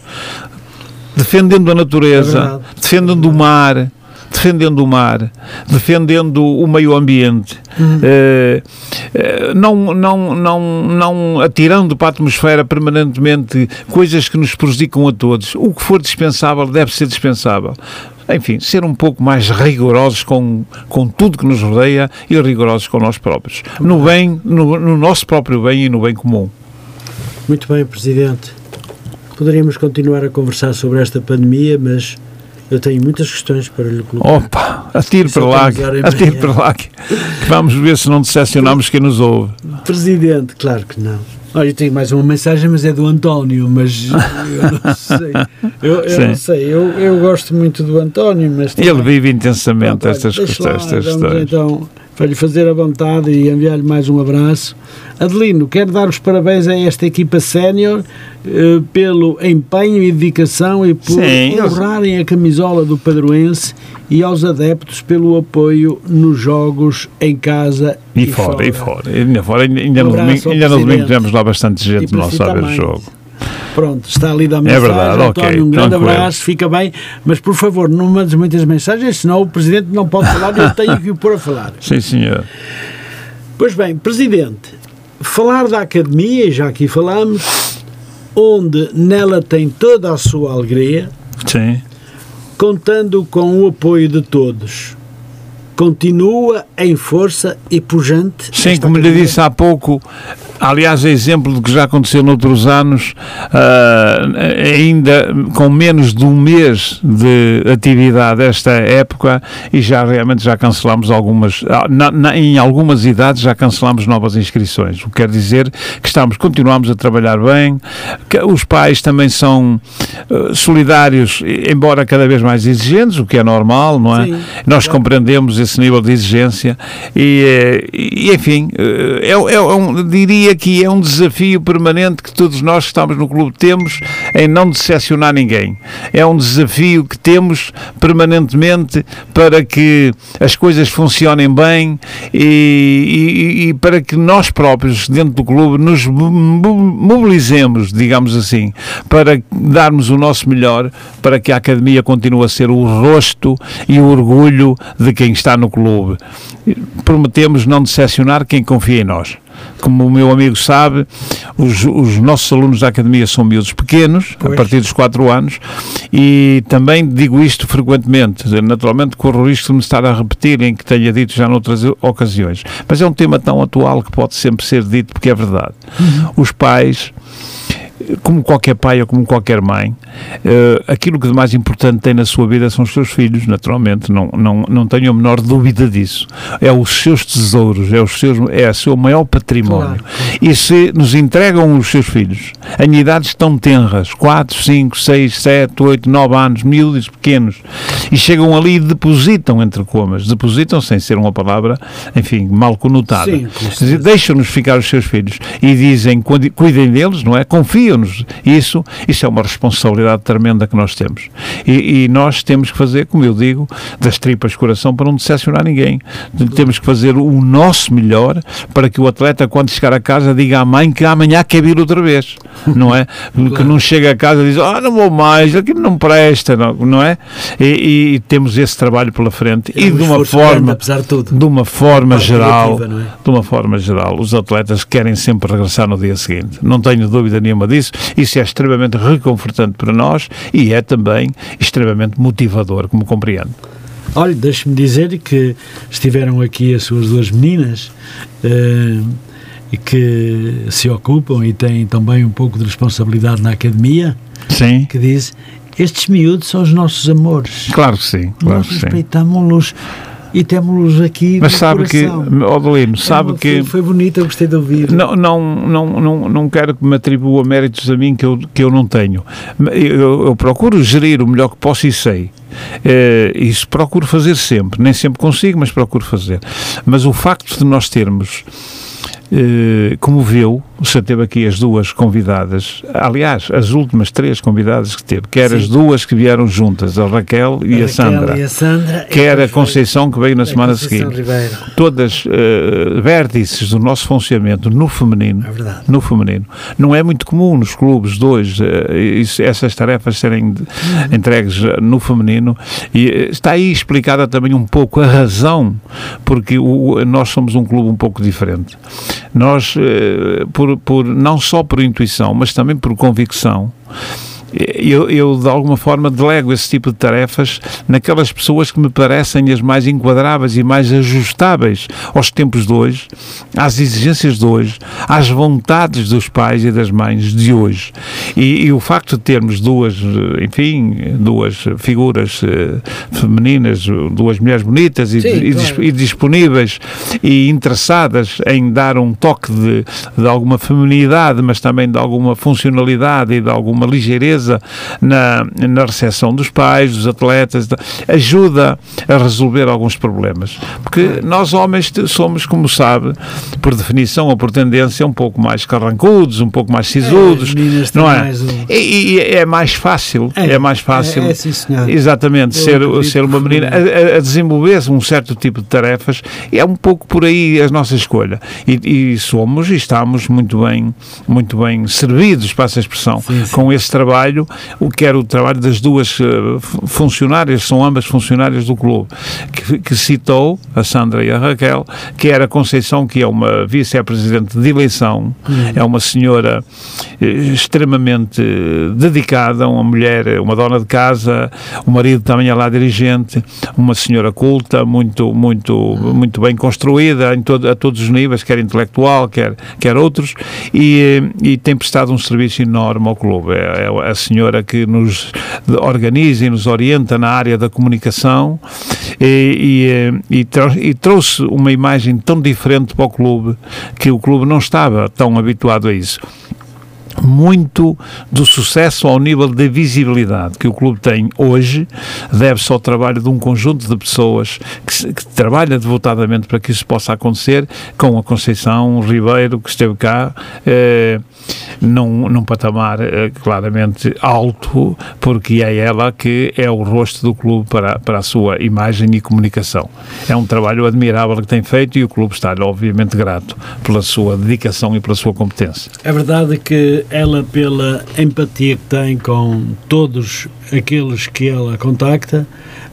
defendendo a natureza, é defendendo o mar, defendendo o mar, defendendo o meio ambiente, uhum. uh, uh, não, não, não, não atirando para a atmosfera permanentemente coisas que nos prejudicam a todos. O que for dispensável deve ser dispensável enfim, ser um pouco mais rigorosos com, com tudo que nos rodeia e rigorosos com nós próprios. No bem, no, no nosso próprio bem e no bem comum. Muito bem, Presidente. Poderíamos continuar a conversar sobre esta pandemia, mas eu tenho muitas questões para lhe colocar. Opa, atire para lá, atire para lá, que vamos ver se não decepcionamos quem nos ouve. Presidente, claro que não. Olha, eu tenho mais uma mensagem, mas é do António, mas eu não sei. Eu, eu não sei, eu, eu gosto muito do António, mas... Ele vive intensamente estas questões. Então, para lhe fazer a vontade e enviar-lhe mais um abraço. Adelino, quero dar os parabéns a esta equipa sénior eh, pelo empenho e dedicação e por Sim, honrarem a camisola do Padroense e aos adeptos pelo apoio nos jogos em casa e, e fora, fora. E fora, e fora. Ainda, um no, domingo, ainda no domingo tivemos lá bastante gente nossa a ver o jogo. Pronto, está ali da mensagem. É verdade, António, okay, um grande tranquilo. abraço, fica bem. Mas, por favor, não mandes muitas mensagens, senão o Presidente não pode falar e eu tenho que o pôr a falar. Sim, senhor. Pois bem, Presidente, falar da Academia, já aqui falamos, onde nela tem toda a sua alegria, Sim. contando com o apoio de todos continua em força e pujante. Sim, como lhe disse há pouco, aliás, é exemplo do que já aconteceu noutros anos, uh, ainda com menos de um mês de atividade esta época e já realmente já cancelamos algumas, ah, na, na, em algumas idades já cancelamos novas inscrições, o que quer dizer que estamos, continuamos a trabalhar bem, que os pais também são uh, solidários, embora cada vez mais exigentes, o que é normal, não é? Sim, Nós compreendemos esse nível de exigência e, eh, e enfim, é, é, é um, diria que é um desafio permanente que todos nós que estamos no clube temos em não decepcionar ninguém. É um desafio que temos permanentemente para que as coisas funcionem bem e, e, e para que nós próprios, dentro do clube, nos mobilizemos, digamos assim, para darmos o nosso melhor para que a Academia continue a ser o rosto e o orgulho de quem está no clube. Prometemos não decepcionar quem confia em nós. Como o meu amigo sabe, os, os nossos alunos da Academia são miúdos pequenos, pois. a partir dos 4 anos, e também digo isto frequentemente, naturalmente corro o risco de me estar a repetir em que tenha dito já noutras ocasiões, mas é um tema tão atual que pode sempre ser dito porque é verdade. Uhum. Os pais como qualquer pai ou como qualquer mãe, uh, aquilo que de mais importante tem na sua vida são os seus filhos, naturalmente, não, não, não tenho a menor dúvida disso. É os seus tesouros, é, os seus, é o seu maior património. Claro. E se nos entregam os seus filhos em idades tão tenras, 4, 5, 6, 7, 8, 9 anos, miúdos, pequenos, e chegam ali e depositam entre comas, depositam sem ser uma palavra, enfim, mal conotada. Deixam-nos ficar os seus filhos e dizem, cuidem deles, não é? Confiem nos isso, isso é uma responsabilidade tremenda que nós temos. E, e, nós temos que fazer, como eu digo, das tripas coração para não decepcionar ninguém. Temos que fazer o nosso melhor para que o atleta, quando chegar a casa, diga à mãe que amanhã quer vir outra vez, não é? Que não chega a casa e diz, ah, não vou mais, aquilo não presta, não, não é? E, e temos esse trabalho pela frente é e de uma forma, grande, de, tudo. de uma forma geral, é? de uma forma geral, os atletas querem sempre regressar no dia seguinte. Não tenho dúvida nenhuma disso. Isso é extremamente reconfortante para nós e é também extremamente motivador, como compreendo. Olha, deixe-me dizer que estiveram aqui as suas duas meninas uh, que se ocupam e têm também um pouco de responsabilidade na academia. Sim. Que diz: estes miúdos são os nossos amores. Claro que sim. Claro Nós respeitamos-los e temos aqui Mas sabe coração. que, Odolino, sabe é, que... Foi bonito, eu gostei de ouvir. Não, não, não, não, não quero que me atribua méritos a mim que eu, que eu não tenho. Eu, eu procuro gerir o melhor que posso e sei. Uh, isso procuro fazer sempre, nem sempre consigo, mas procuro fazer. Mas o facto de nós termos eh, como viu, o senhor teve aqui as duas convidadas, aliás, as últimas três convidadas que teve, quer Sim. as duas que vieram juntas, a Raquel e a, a Sandra, e a Sandra quer a Conceição que veio na semana Conceição seguinte. Ribeiro. Todas uh, vértices do nosso funcionamento no feminino, é no feminino. Não é muito comum nos clubes dois uh, isso, essas tarefas serem uhum. entregues no feminino e está aí explicada também um pouco a razão porque o, nós somos um clube um pouco diferente. Nós, uh, por, por, não só por intuição, mas também por convicção, eu, eu, de alguma forma, delego esse tipo de tarefas naquelas pessoas que me parecem as mais enquadráveis e mais ajustáveis aos tempos de hoje, às exigências de hoje, às vontades dos pais e das mães de hoje. E, e o facto de termos duas, enfim, duas figuras uh, femininas, duas mulheres bonitas e, Sim, e, claro. e, disponíveis e interessadas em dar um toque de, de alguma feminilidade, mas também de alguma funcionalidade e de alguma ligeireza na, na recepção dos pais, dos atletas, ajuda a resolver alguns problemas. Porque nós homens somos, como sabe, por definição ou por tendência, um pouco mais carrancudos, um pouco mais sisudos, é, não é? Um... E, e, é mais fácil, é, é mais fácil, é, é sim, exatamente, ser, ser uma menina, a, a desenvolver um certo tipo de tarefas, é um pouco por aí a nossa escolha. E, e somos e estamos muito bem, muito bem servidos, para essa expressão, sim, sim. com esse trabalho, o que era o trabalho das duas uh, funcionárias, são ambas funcionárias do clube, que, que citou, a Sandra e a Raquel, que era a Conceição, que é uma vice-presidente de eleição, uhum. é uma senhora eh, extremamente dedicada, uma mulher, uma dona de casa, o marido também é lá dirigente, uma senhora culta, muito, muito, muito bem construída em todo, a todos os níveis, quer intelectual, quer, quer outros, e, e tem prestado um serviço enorme ao clube. É, é a senhora que nos organiza e nos orienta na área da comunicação e, e, e, e trouxe uma imagem tão diferente para o clube que o clube não estava tão habituado a isso muito do sucesso ao nível da visibilidade que o clube tem hoje deve-se ao trabalho de um conjunto de pessoas que, que trabalha devotadamente para que isso possa acontecer, com a Conceição Ribeiro, que esteve cá, eh, num, num patamar eh, claramente alto, porque é ela que é o rosto do clube para, para a sua imagem e comunicação. É um trabalho admirável que tem feito e o clube está-lhe, obviamente, grato pela sua dedicação e pela sua competência. É verdade que ela, pela empatia que tem com todos aqueles que ela contacta,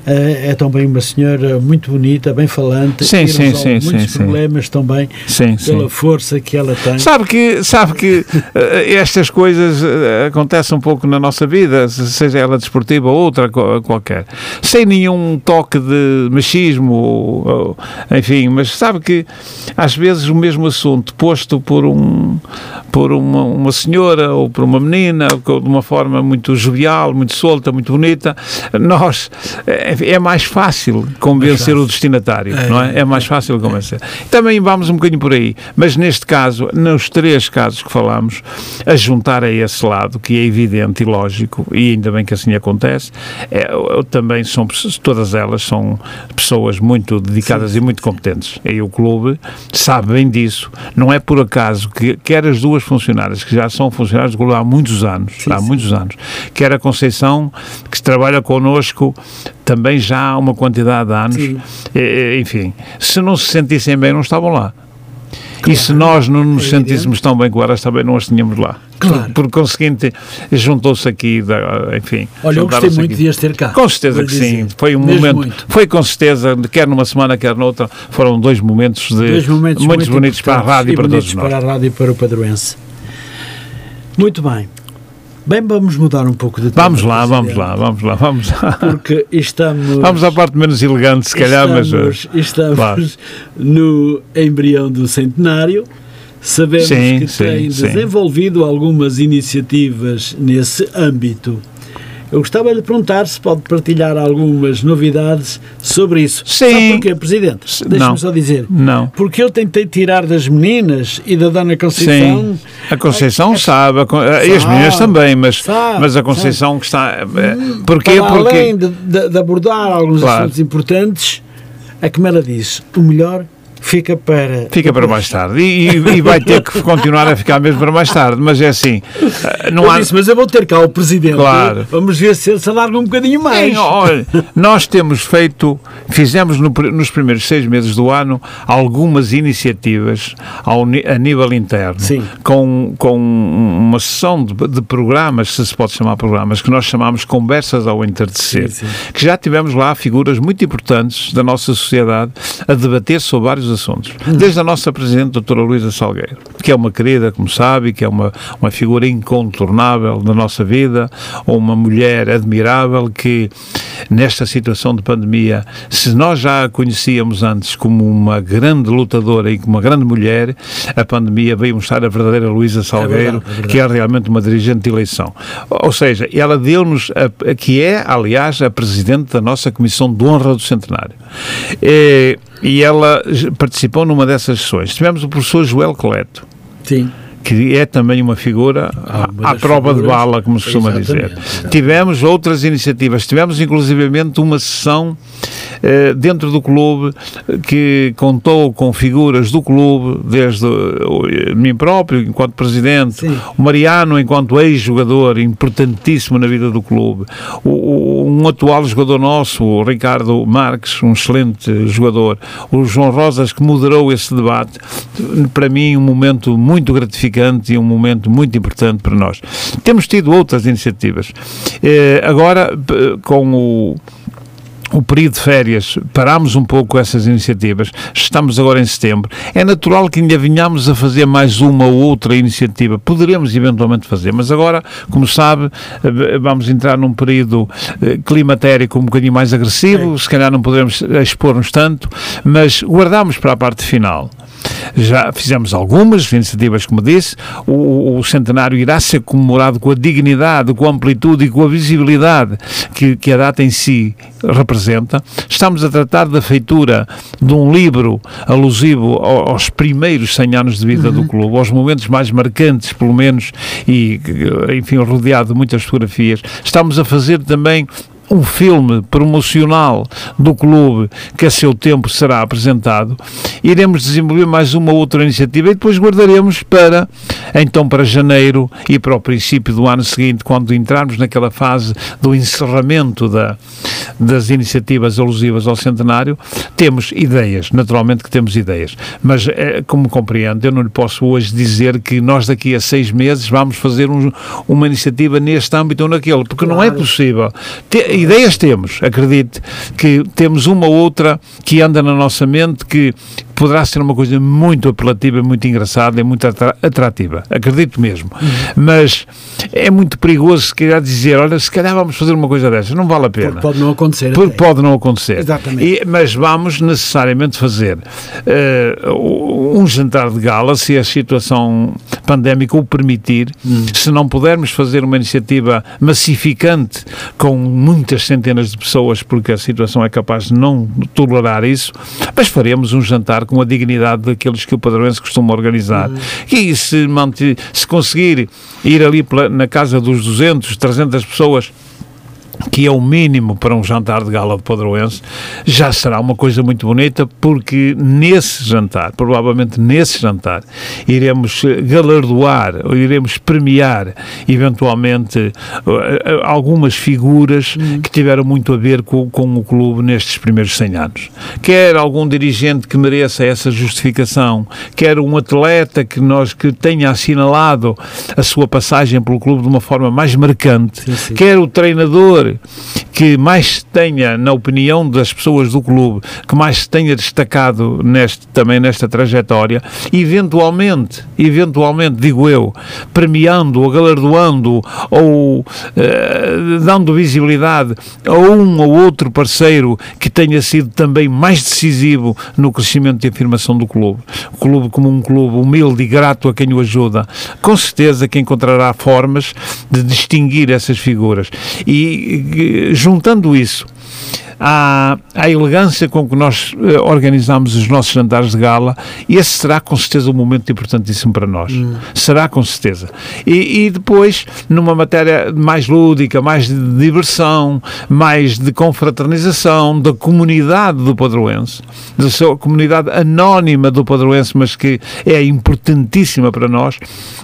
eh, é também uma senhora muito bonita, bem falante, sim, sim, sim, muitos sim, problemas sim. também sim, pela força que ela tem. Sabe que, sabe que eh, estas coisas eh, acontecem um pouco na nossa vida, seja ela desportiva ou outra qualquer, sem nenhum toque de machismo, enfim, mas sabe que às vezes o mesmo assunto posto por um por uma, uma senhora ou por uma menina de uma forma muito jovial, muito solta, muito bonita, nós é mais fácil convencer o destinatário, é, não é? É mais fácil convencer. Também vamos um bocadinho por aí, mas neste caso, nos três casos que falamos, a juntar a esse lado, que é evidente e lógico, e ainda bem que assim acontece, é, também são, todas elas são pessoas muito dedicadas Sim. e muito competentes. E o clube sabe bem disso. Não é por acaso que quer as duas funcionárias, que já são funcionárias do clube há muitos anos, sim, há sim. muitos anos, quer a Conceição, que trabalha connosco também já há uma quantidade de anos, e, enfim, se não se sentissem bem, não estavam lá. Claro. E se nós não nos é sentíssemos tão bem com elas, também não as tínhamos lá. Claro. Por, por conseguinte, juntou-se aqui, enfim. Olha, eu gostei muito aqui. de as ter cá. Com certeza que dizer. sim. Foi um Mesmo momento, muito. foi com certeza, quer numa semana, quer noutra, foram dois momentos, de, dois momentos muito, muito bonitos para a rádio e para todos nós. para a rádio e para o padroense. Muito bem. Bem, vamos mudar um pouco de tema. Vamos lá, vamos lá, vamos lá, vamos lá. Porque estamos. Vamos à parte menos elegante, se calhar, estamos, mas. Estamos claro. no embrião do centenário. Sabemos sim, que sim, tem sim. desenvolvido algumas iniciativas nesse âmbito. Eu gostava de lhe perguntar se pode partilhar algumas novidades sobre isso. Sim. Sabe porquê, Presidente? Deixe-me só dizer. Não. Porque eu tentei tirar das meninas e da Dona Conceição. Sim. A Conceição a, sabe, a, e as meninas também, mas, sabe, mas a Conceição sabe. que está. Hum, porquê? Para Porque... Além de, de, de abordar alguns claro. assuntos importantes, é como ela diz: o melhor fica para. Fica para mais tarde. E, e, vai ter que continuar a ficar mesmo para mais tarde. Mas é assim. Eh, não eu há... disse, mas eu vou ter cá o Presidente. Claro. Vamos ver se ele se alarga um bocadinho mais. Olha, nós temos feito, fizemos no, nos primeiros seis meses do ano algumas iniciativas ao, a nível interno. Sim. Com, com uma sessão de, de, programas, se se pode chamar programas, que nós chamamos Conversas ao Entardecer. Sim, sim. Que já tivemos lá figuras muito importantes da nossa sociedade a debater sobre vários assuntos. Desde a nossa Presidente, doutora Luísa Salgueiro, que é uma querida, como sabe, que é uma, uma figura incontornável da nossa vida, uma mulher admirável que, nesta situação de pandemia, se nós já a conhecíamos antes como uma grande lutadora e como uma grande mulher, a pandemia veio mostrar a verdadeira Luísa Salgueiro, é verdade, é verdade. que é realmente uma dirigente de eleição. Ou seja, ela deu-nos, que é, aliás, a Presidente da nossa Comissão de Honra do Centenário. E, e ela participou numa dessas sessões. Tivemos o professor Joel Coleto. Sim que é também uma figura ah, à, à prova figuras, de bala, como se costuma dizer. Exatamente. Tivemos outras iniciativas, tivemos inclusivamente uma sessão eh, dentro do clube que contou com figuras do clube, desde uh, mim próprio, enquanto presidente, Sim. o Mariano, enquanto ex-jogador, importantíssimo na vida do clube, o, o, um atual jogador nosso, o Ricardo Marques, um excelente jogador, o João Rosas, que moderou esse debate, para mim, um momento muito gratificante e um momento muito importante para nós. Temos tido outras iniciativas. Eh, agora, com o o período de férias, parámos um pouco essas iniciativas, estamos agora em setembro, é natural que ainda venhamos a fazer mais uma ou outra iniciativa, poderemos eventualmente fazer, mas agora, como sabe, eh, vamos entrar num período eh, climatérico um bocadinho mais agressivo, se calhar não podemos expor-nos tanto, mas guardamos para a parte final. Já fizemos algumas iniciativas, como disse. O, o, centenário irá ser comemorado com a dignidade, com a amplitude e com a visibilidade que, que a data em si representa. Estamos a tratar da feitura de um livro alusivo aos primeiros 100 anos de vida uhum. do clube, aos momentos mais marcantes, pelo menos, e, enfim, rodeado de muitas fotografias. Estamos a fazer também um filme promocional do clube que a seu tempo será apresentado. Iremos desenvolver mais uma outra iniciativa e depois guardaremos para, então, para janeiro e para o princípio do ano seguinte, quando entrarmos naquela fase do encerramento da, das iniciativas alusivas ao centenário, temos ideias, naturalmente que temos ideias, mas é, como compreende, eu não lhe posso hoje dizer que nós daqui a seis meses vamos fazer um, uma iniciativa neste âmbito ou naquele, porque claro. não é possível. Te, ideias temos, acredite, que temos uma ou outra que anda na nossa mente que poderá ser uma coisa muito apelativa, muito engraçada e muito atrativa. Acredito mesmo. Uhum. Mas é muito perigoso se calhar dizer, olha, se calhar vamos fazer uma coisa dessas. Não vale a pena. Porque pode não acontecer. Porque pode não acontecer. Exatamente. E, mas vamos necessariamente fazer uh, um jantar de gala, se a situação pandémica o permitir. Uhum. Se não pudermos fazer uma iniciativa massificante com muitas centenas de pessoas, porque a situação é capaz de não tolerar isso, mas faremos um jantar com a dignidade daqueles que o padroense costuma organizar. Uhum. E se, se conseguir ir ali pela, na casa dos 200, 300 pessoas que é o mínimo para um jantar de gala de padroense, já será uma coisa muito bonita, porque nesse jantar, provavelmente nesse jantar, iremos galardoar, ou iremos premiar, eventualmente, eh, algumas figuras hum. que tiveram muito a ver com, com o clube nestes primeiros 100 anos. Quer algum dirigente que mereça essa justificação, quer um atleta que nós que tenha assinalado a sua passagem pelo clube de uma forma mais marcante, sim, sim. quer o treinador que mais tenha, na opinião das pessoas do clube, que mais tenha destacado neste, também nesta trajetória, eventualmente, eventualmente, digo eu, premiando ou galardoando ou eh, dando visibilidade a um ou outro parceiro que tenha sido também mais decisivo no crescimento e afirmação do clube. O clube como um clube humilde e grato a quem o ajuda, com certeza que encontrará formas de distinguir essas figuras. E juntando isso à, à elegância com que nós uh, organizamos os nossos jantares de gala, esse será com certeza um momento importantíssimo para nós. Hum. Será com certeza. E, e, depois, numa matéria mais lúdica, mais de diversão, mais de confraternização da comunidade do padroense, da sua comunidade anónima do padroense, mas que é importantíssima para nós,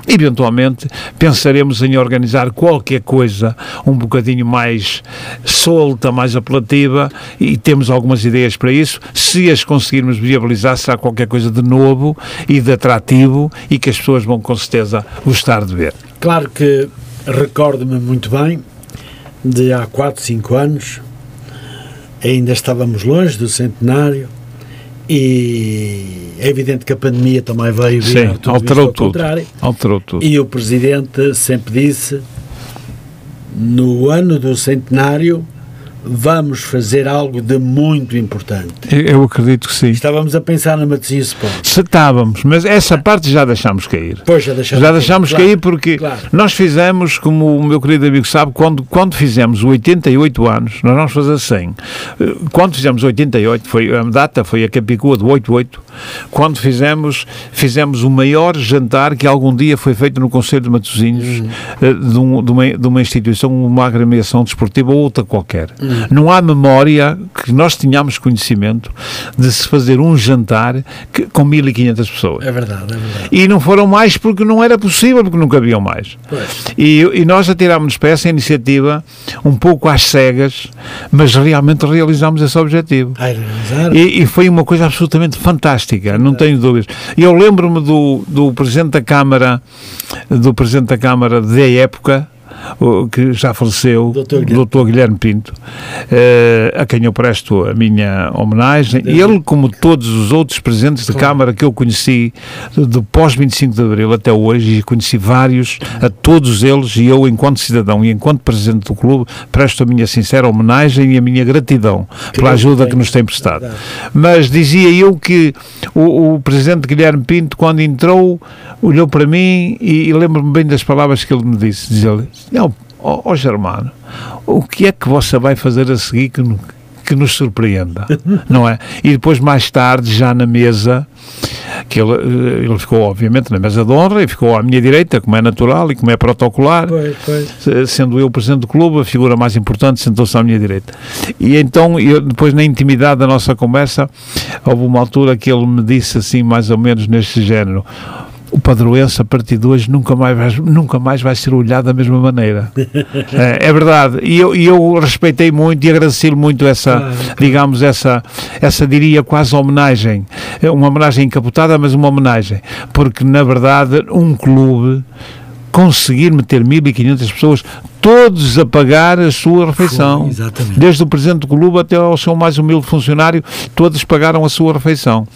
eventualmente pensaremos em organizar qualquer coisa um bocadinho mais solta, mais apelativa, e temos algumas ideias para isso. Se as conseguirmos viabilizar, será qualquer coisa de novo e de atrativo e que as pessoas vão com certeza gostar de ver. Claro que recordo-me muito bem de há 4, 5 anos, ainda estávamos longe do centenário E é evidente que a pandemia também veio Sim, tudo alterou tudo. Contrário. Alterou tudo. E o Presidente sempre disse, no ano do centenário, vamos fazer algo de muito importante. Eu acredito que sim. Estávamos a pensar na Matosinhos Sport. Estávamos, mas essa parte já deixámos cair. Pois, já deixámos, já deixámos cair, cair porque claro. nós fizemos, como o meu querido amigo sabe, quando, quando fizemos 88 anos, nós vamos fazer 100. Quando fizemos 88, foi, a data foi a Capicua do 88, quando fizemos, fizemos o maior jantar que algum dia foi feito no Conselho de Matosinhos, hum. Eh, de, um, de, uma, de uma instituição, uma agremiação desportiva ou outra qualquer. Hum. Não há memória que nós tenhamos conhecimento de se fazer um jantar que, com 1.500 pessoas. É verdade, é verdade. E não foram mais porque não era possível, porque nunca haviam mais. E, e nós atirámos-nos para essa iniciativa um pouco às cegas, mas realmente realizámos esse objetivo. Ah, e, e, foi uma coisa absolutamente fantástica, não tenho dúvidas. E eu lembro-me do, do Presidente da Câmara, do Presidente da Câmara da época, que já faleceu, Dr. Guilherme, Dr. Guilherme Pinto, eh, a quem eu presto a minha homenagem. Ele, como todos os outros presidentes de Câmara que eu conheci do pós-25 de Abril até hoje, e conheci vários, a todos eles, e eu, enquanto cidadão e enquanto presidente do clube, presto a minha sincera homenagem e a minha gratidão pela ajuda que nos tem prestado. Mas dizia eu que o, o presidente Guilherme Pinto, quando entrou, olhou para mim e, e lembro-me bem das palavras que ele me disse. Diz-lhe, não, ó, ó Germano, o que é que você vai fazer a seguir que, que nos surpreenda, não é? E depois, mais tarde, já na mesa, que ele, eh, ele ficou, obviamente, na mesa de honra e ficou à minha direita, como é natural e como é protocolar, sendo eu o presidente do clube, a figura mais importante sentou-se à minha direita. E então, eu, depois, na intimidade da nossa conversa, houve uma altura que ele me disse assim, mais ou menos neste género o padroense a partir de hoje nunca mais vai, nunca mais vai ser olhado da mesma maneira. é, é, verdade. E eu, eu respeitei muito e agradeci-lhe muito essa, digamos, essa, essa diria quase homenagem. É uma homenagem encapotada, mas uma homenagem. Porque, na verdade, um clube conseguir meter 1.500 pessoas todos a pagar a sua refeição. Foi, Desde o presidente do clube até ao seu mais humilde funcionário, todos pagaram a sua refeição.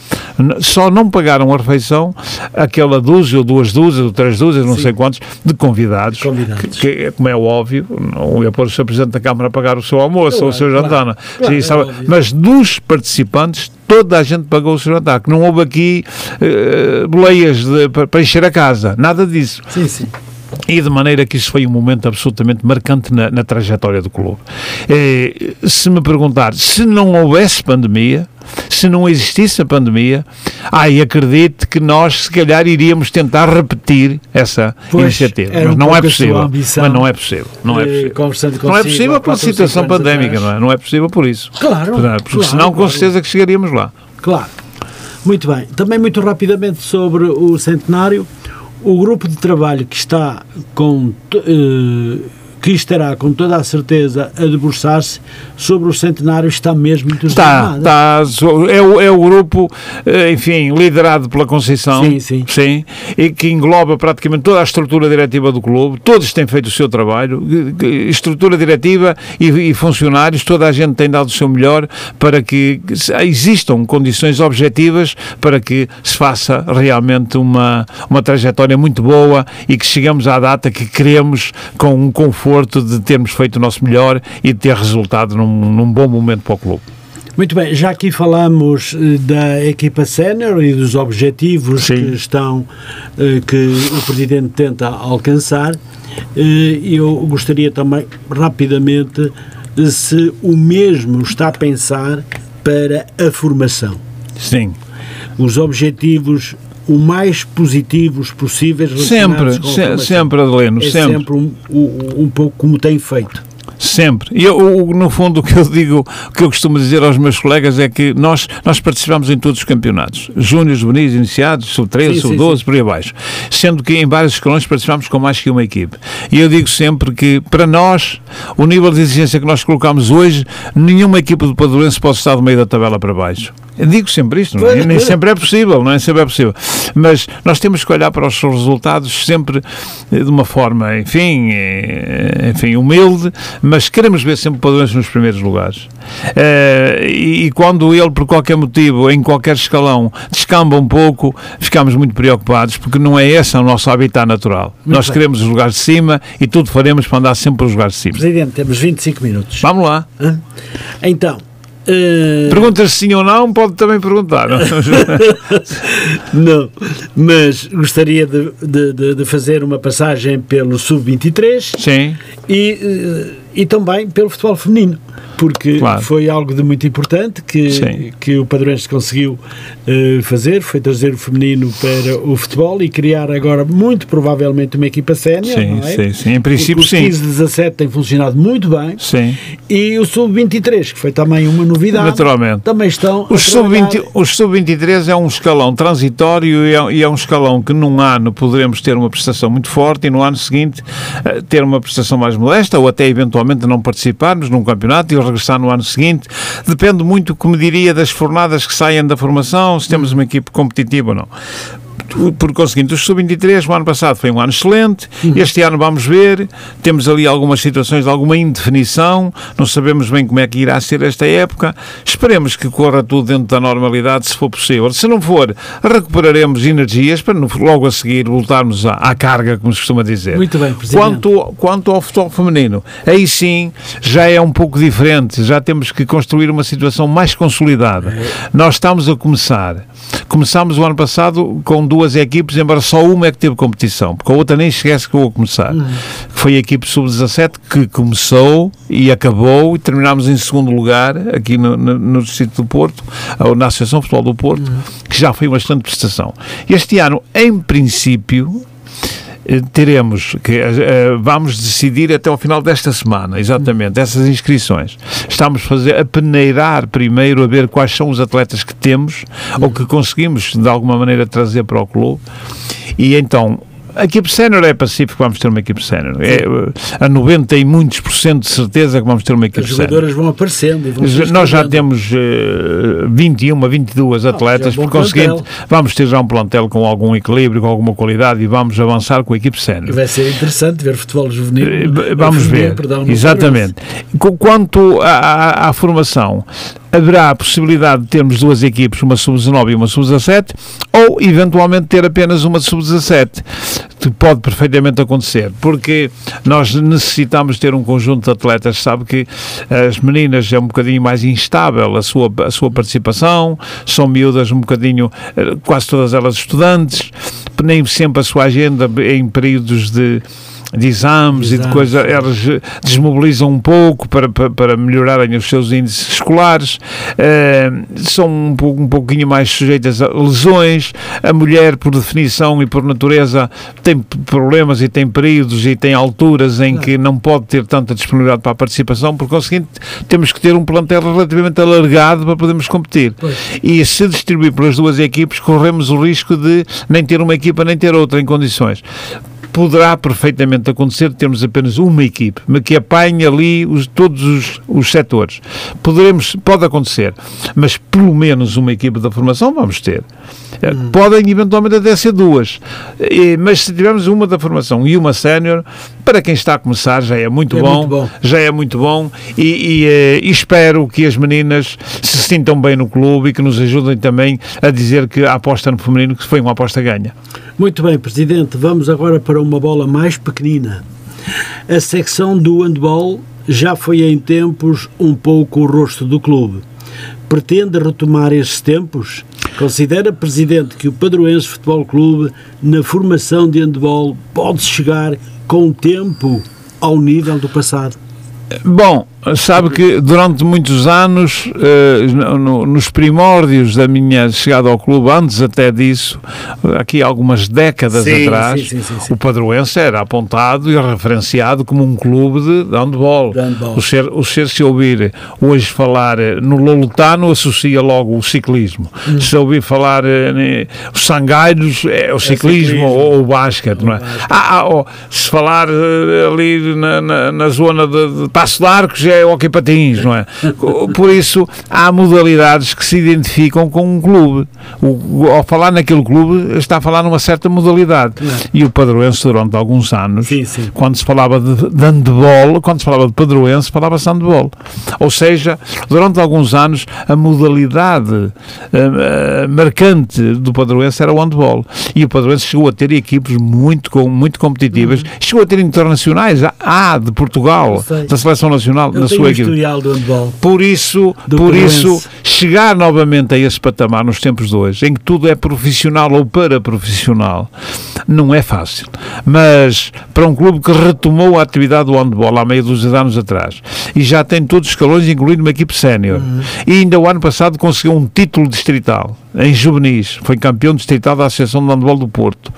Só não pagaram a refeição aquela dúzia ou duas dúzias ou três dúzias, não Sim. sei quantos, de convidados. convidados. Que, que, como é óbvio, não ia pôr o seu presidente da Câmara a pagar o seu almoço claro, ou o seu jantar. Claro, claro, é mas dos participantes, toda a gente pagou o seu jantar. Que não houve aqui uh, boleias de, para, para encher a casa. Nada disso. Sim, sim. E de maneira que isso foi um momento absolutamente marcante na, na trajetória do clube. Eh, se me perguntar, se não houvesse pandemia, se não existisse a pandemia, ai, acredite que nós se calhar iríamos tentar repetir essa pois, iniciativa. Mas não é possível. Mas não é possível. Não é possível. Consigo, não é possível pela situação pandémica, não é? Não é possível por isso. Claro. Porque claro, senão, com certeza que chegaríamos lá. Claro. Muito bem. Também muito rapidamente sobre o centenário o grupo de trabalho que está com uh, que estará com toda a certeza a debruçar-se sobre o centenário está mesmo entusiasmado. Está, está é, o, é o grupo, eh, enfim, liderado pela Conceição, sim, sim. sim, e que engloba praticamente toda a estrutura diretiva do clube, todos têm feito o seu trabalho, estrutura diretiva e, e funcionários, toda a gente tem dado o seu melhor para que existam condições objetivas para que se faça realmente uma, uma trajetória muito boa e que chegamos à data que queremos com um conforto conforto de termos feito o nosso melhor e de ter resultado num, num bom momento para o clube. Muito bem, já aqui falamos eh, da equipa sénior e dos objetivos Sim. que estão eh, que o Presidente tenta alcançar. Eh, eu gostaria também, rapidamente, se o mesmo está a pensar para a formação. Sim. Os objetivos o mais positivos possíveis sempre se, sempre Adelino é sempre, sempre um, um, um pouco como tem feito Sempre. E eu, no fundo, o que eu digo, o que eu costumo dizer aos meus colegas é que nós, nós participamos em todos os campeonatos. Júnior, juvenis, iniciados, sub-13, sub-12, por aí abaixo. Sendo que em vários escalões participamos com mais que uma equipe. E eu digo sempre que, para nós, o nível de exigência que nós colocamos hoje, nenhuma equipe do Padorense pode estar do meio da tabela para baixo digo sempre isto, é? nem sempre é possível, não é sempre é possível. Mas nós temos que olhar para os resultados sempre de uma forma, enfim, eh, enfim, humilde, mas queremos ver sempre o Padrões nos primeiros lugares. Uh, e, quando ele, por qualquer motivo, em qualquer escalão, descamba um pouco, ficamos muito preocupados, porque não é esse o nosso habitat natural. Muito Nós bem. queremos os lugares de cima e tudo faremos para andar sempre para os lugares de cima. Presidente, temos 25 minutos. Vamos lá. Então, Uh... Perguntas sim ou não, pode também perguntar. Não, não mas gostaria de, de, de, fazer uma passagem pelo Sub-23 sim. E, uh, e também pelo futebol feminino porque claro. foi algo de muito importante que, que o Padroense conseguiu uh, fazer, foi trazer o feminino para o futebol e criar agora, muito provavelmente, uma equipa sénior, sim, é? sim, sim, em princípio sim. O 15-17 tem funcionado muito bem. Sim. E o Sub-23, que foi também uma novidade. Naturalmente. Também estão Os Sub-23 sub é um escalão transitório e é, e é, um escalão que num ano poderemos ter uma prestação muito forte e no ano seguinte uh, ter uma prestação mais modesta ou até eventualmente não participarmos num campeonato e regressar no ano seguinte. Depende muito, como diria, das fornadas que saem da formação, se temos uma equipe competitiva ou não por conseguinte, o Sub-23 o ano passado foi um ano excelente, uhum. este ano vamos ver, temos ali algumas situações de alguma indefinição, não sabemos bem como é que irá ser esta época, esperemos que corra tudo dentro da normalidade, se for possível. Se não for, recuperaremos energias para logo a seguir voltarmos à, à carga, como se costuma dizer. Muito bem, Presidente. Quanto, quanto ao futebol feminino, aí sim já é um pouco diferente, já temos que construir uma situação mais consolidada. É. Nós estamos a começar. Começámos o ano passado com duas duas equipes, embora só uma é que teve competição, porque a outra nem esquece que eu vou começar. Uhum. Foi a equipe sub-17 que começou e acabou e terminámos em segundo lugar aqui no, no, no Distrito do Porto, na Associação Futebol do Porto, uhum. que já foi uma excelente prestação. Este ano, em princípio, teremos que uh, vamos decidir até ao final desta semana, exatamente, essas inscrições. Estamos fazer a peneirar primeiro a ver quais são os atletas que temos ou que conseguimos de alguma maneira trazer para o clube. E então a equipe sénior é pacífico vamos ter uma equipe sénior. É, a 90 e muitos por cento de certeza que vamos ter uma equipe sénior. As jogadoras vão aparecendo. E vão Nós já temos uh, 21, 22 atletas, por conseguinte, vamos ter já um plantel com algum equilíbrio, com alguma qualidade e vamos avançar com a equipe sénior. Vai ser interessante ver futebol juvenil. Uh, vamos ver. Exatamente. Quanto à, à formação, haverá a possibilidade de termos duas equipes, uma sub-19 e uma sub-17, ou eventualmente ter apenas uma sub-17, que pode perfeitamente acontecer, porque nós necessitamos ter um conjunto de atletas, sabe que as meninas é um bocadinho mais instável a sua, a sua participação, são miúdas um bocadinho, eh, quase todas elas estudantes, nem sempre a sua agenda em períodos de de exames e de coisas, elas desmobilizam um pouco para, para, para melhorarem os seus índices escolares, uh, são um, pouco, um pouquinho mais sujeitas a lesões. A mulher, por definição e por natureza, tem problemas e tem períodos e tem alturas em que não pode ter tanta disponibilidade para a participação, por conseguinte, temos que ter um plantel relativamente alargado para podermos competir. Pois. E se distribuir pelas duas equipes, corremos o risco de nem ter uma equipa nem ter outra em condições poderá perfeitamente acontecer termos apenas uma equipe, mas que apanhe ali os, todos os, os setores. Poderemos, pode acontecer, mas pelo menos uma equipe da formação vamos ter. Eh, hum. Podem eventualmente até ser duas, mas se tivermos uma da formação e uma sénior, para quem está a começar já é muito, é bom, muito bom, já é muito bom e, e, eh, e, espero que as meninas se sintam bem no clube e que nos ajudem também a dizer que a aposta no feminino que foi uma aposta ganha. Muito bem, Presidente. Vamos agora para uma bola mais pequenina. A secção do handball já foi em tempos um pouco o rosto do clube. Pretende retomar esses tempos? Considera, Presidente, que o Padroense Futebol Clube, na formação de handball, pode chegar com o tempo ao nível do passado? Bom, sabe que durante muitos anos, eh, no, nos primórdios da minha chegada ao clube, antes até disso, aqui algumas décadas sim, atrás, sim, sim, o Padroense era apontado e referenciado como um clube de, handball. De handball. O, ser, o ser se ouvir hoje falar eh, no Lolutano associa logo o ciclismo. Hum. Se ouvir falar eh, os Sangalhos é o ciclismo, é ciclismo. ou o basquete, não é? Ah, ah, oh, se falar ali na, na, na zona de, de Passo de Arcos é hockey patins, não é? Por isso, há modalidades que se identificam com um clube. O, ao falar naquele clube, está a falar numa certa modalidade. E o Padroense, durante alguns anos, sim, sim. quando se falava de, de handball, quando se falava de Padroense, falava-se handball. Ou seja, durante alguns anos, a modalidade uh, marcante do Padroense era o handball. E o Padroense chegou a ter equipes muito, muito competitivas, uhum. chegou a ter internacionais, há de Portugal, da Seleção Nacional, na sua equipe. do handball. Por isso, por isso, chegar novamente a esse patamar nos tempos de hoje, em que tudo é profissional ou para profissional, não é fácil. Mas para um clube que retomou a atividade do handball há meia dúzia de anos atrás e já tem todos os escalões, incluindo uma equipe sénior, uhum. e ainda o ano passado conseguiu um título distrital em juvenis, foi campeão distrital da Associação de Handball do Porto,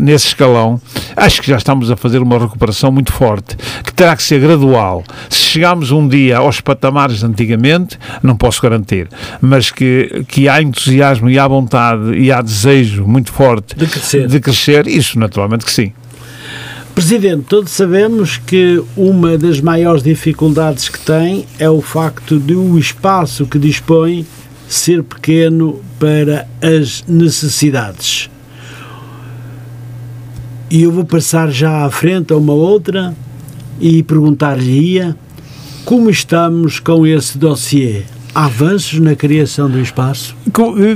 nesse escalão, acho que já estamos a fazer uma recuperação muito forte, que terá que ser gradual. Se chegarmos um dia aos patamares de antigamente, não posso garantir, mas que, que há entusiasmo e há vontade e há desejo muito forte de crescer, de crescer isso naturalmente que sim. Presidente, todos sabemos que uma das maiores dificuldades que tem é o facto de o espaço que dispõe ser pequeno para as necessidades. E eu vou passar já à frente a uma outra e perguntar-lhe-ia como estamos com esse dossiê avanços na criação do espaço?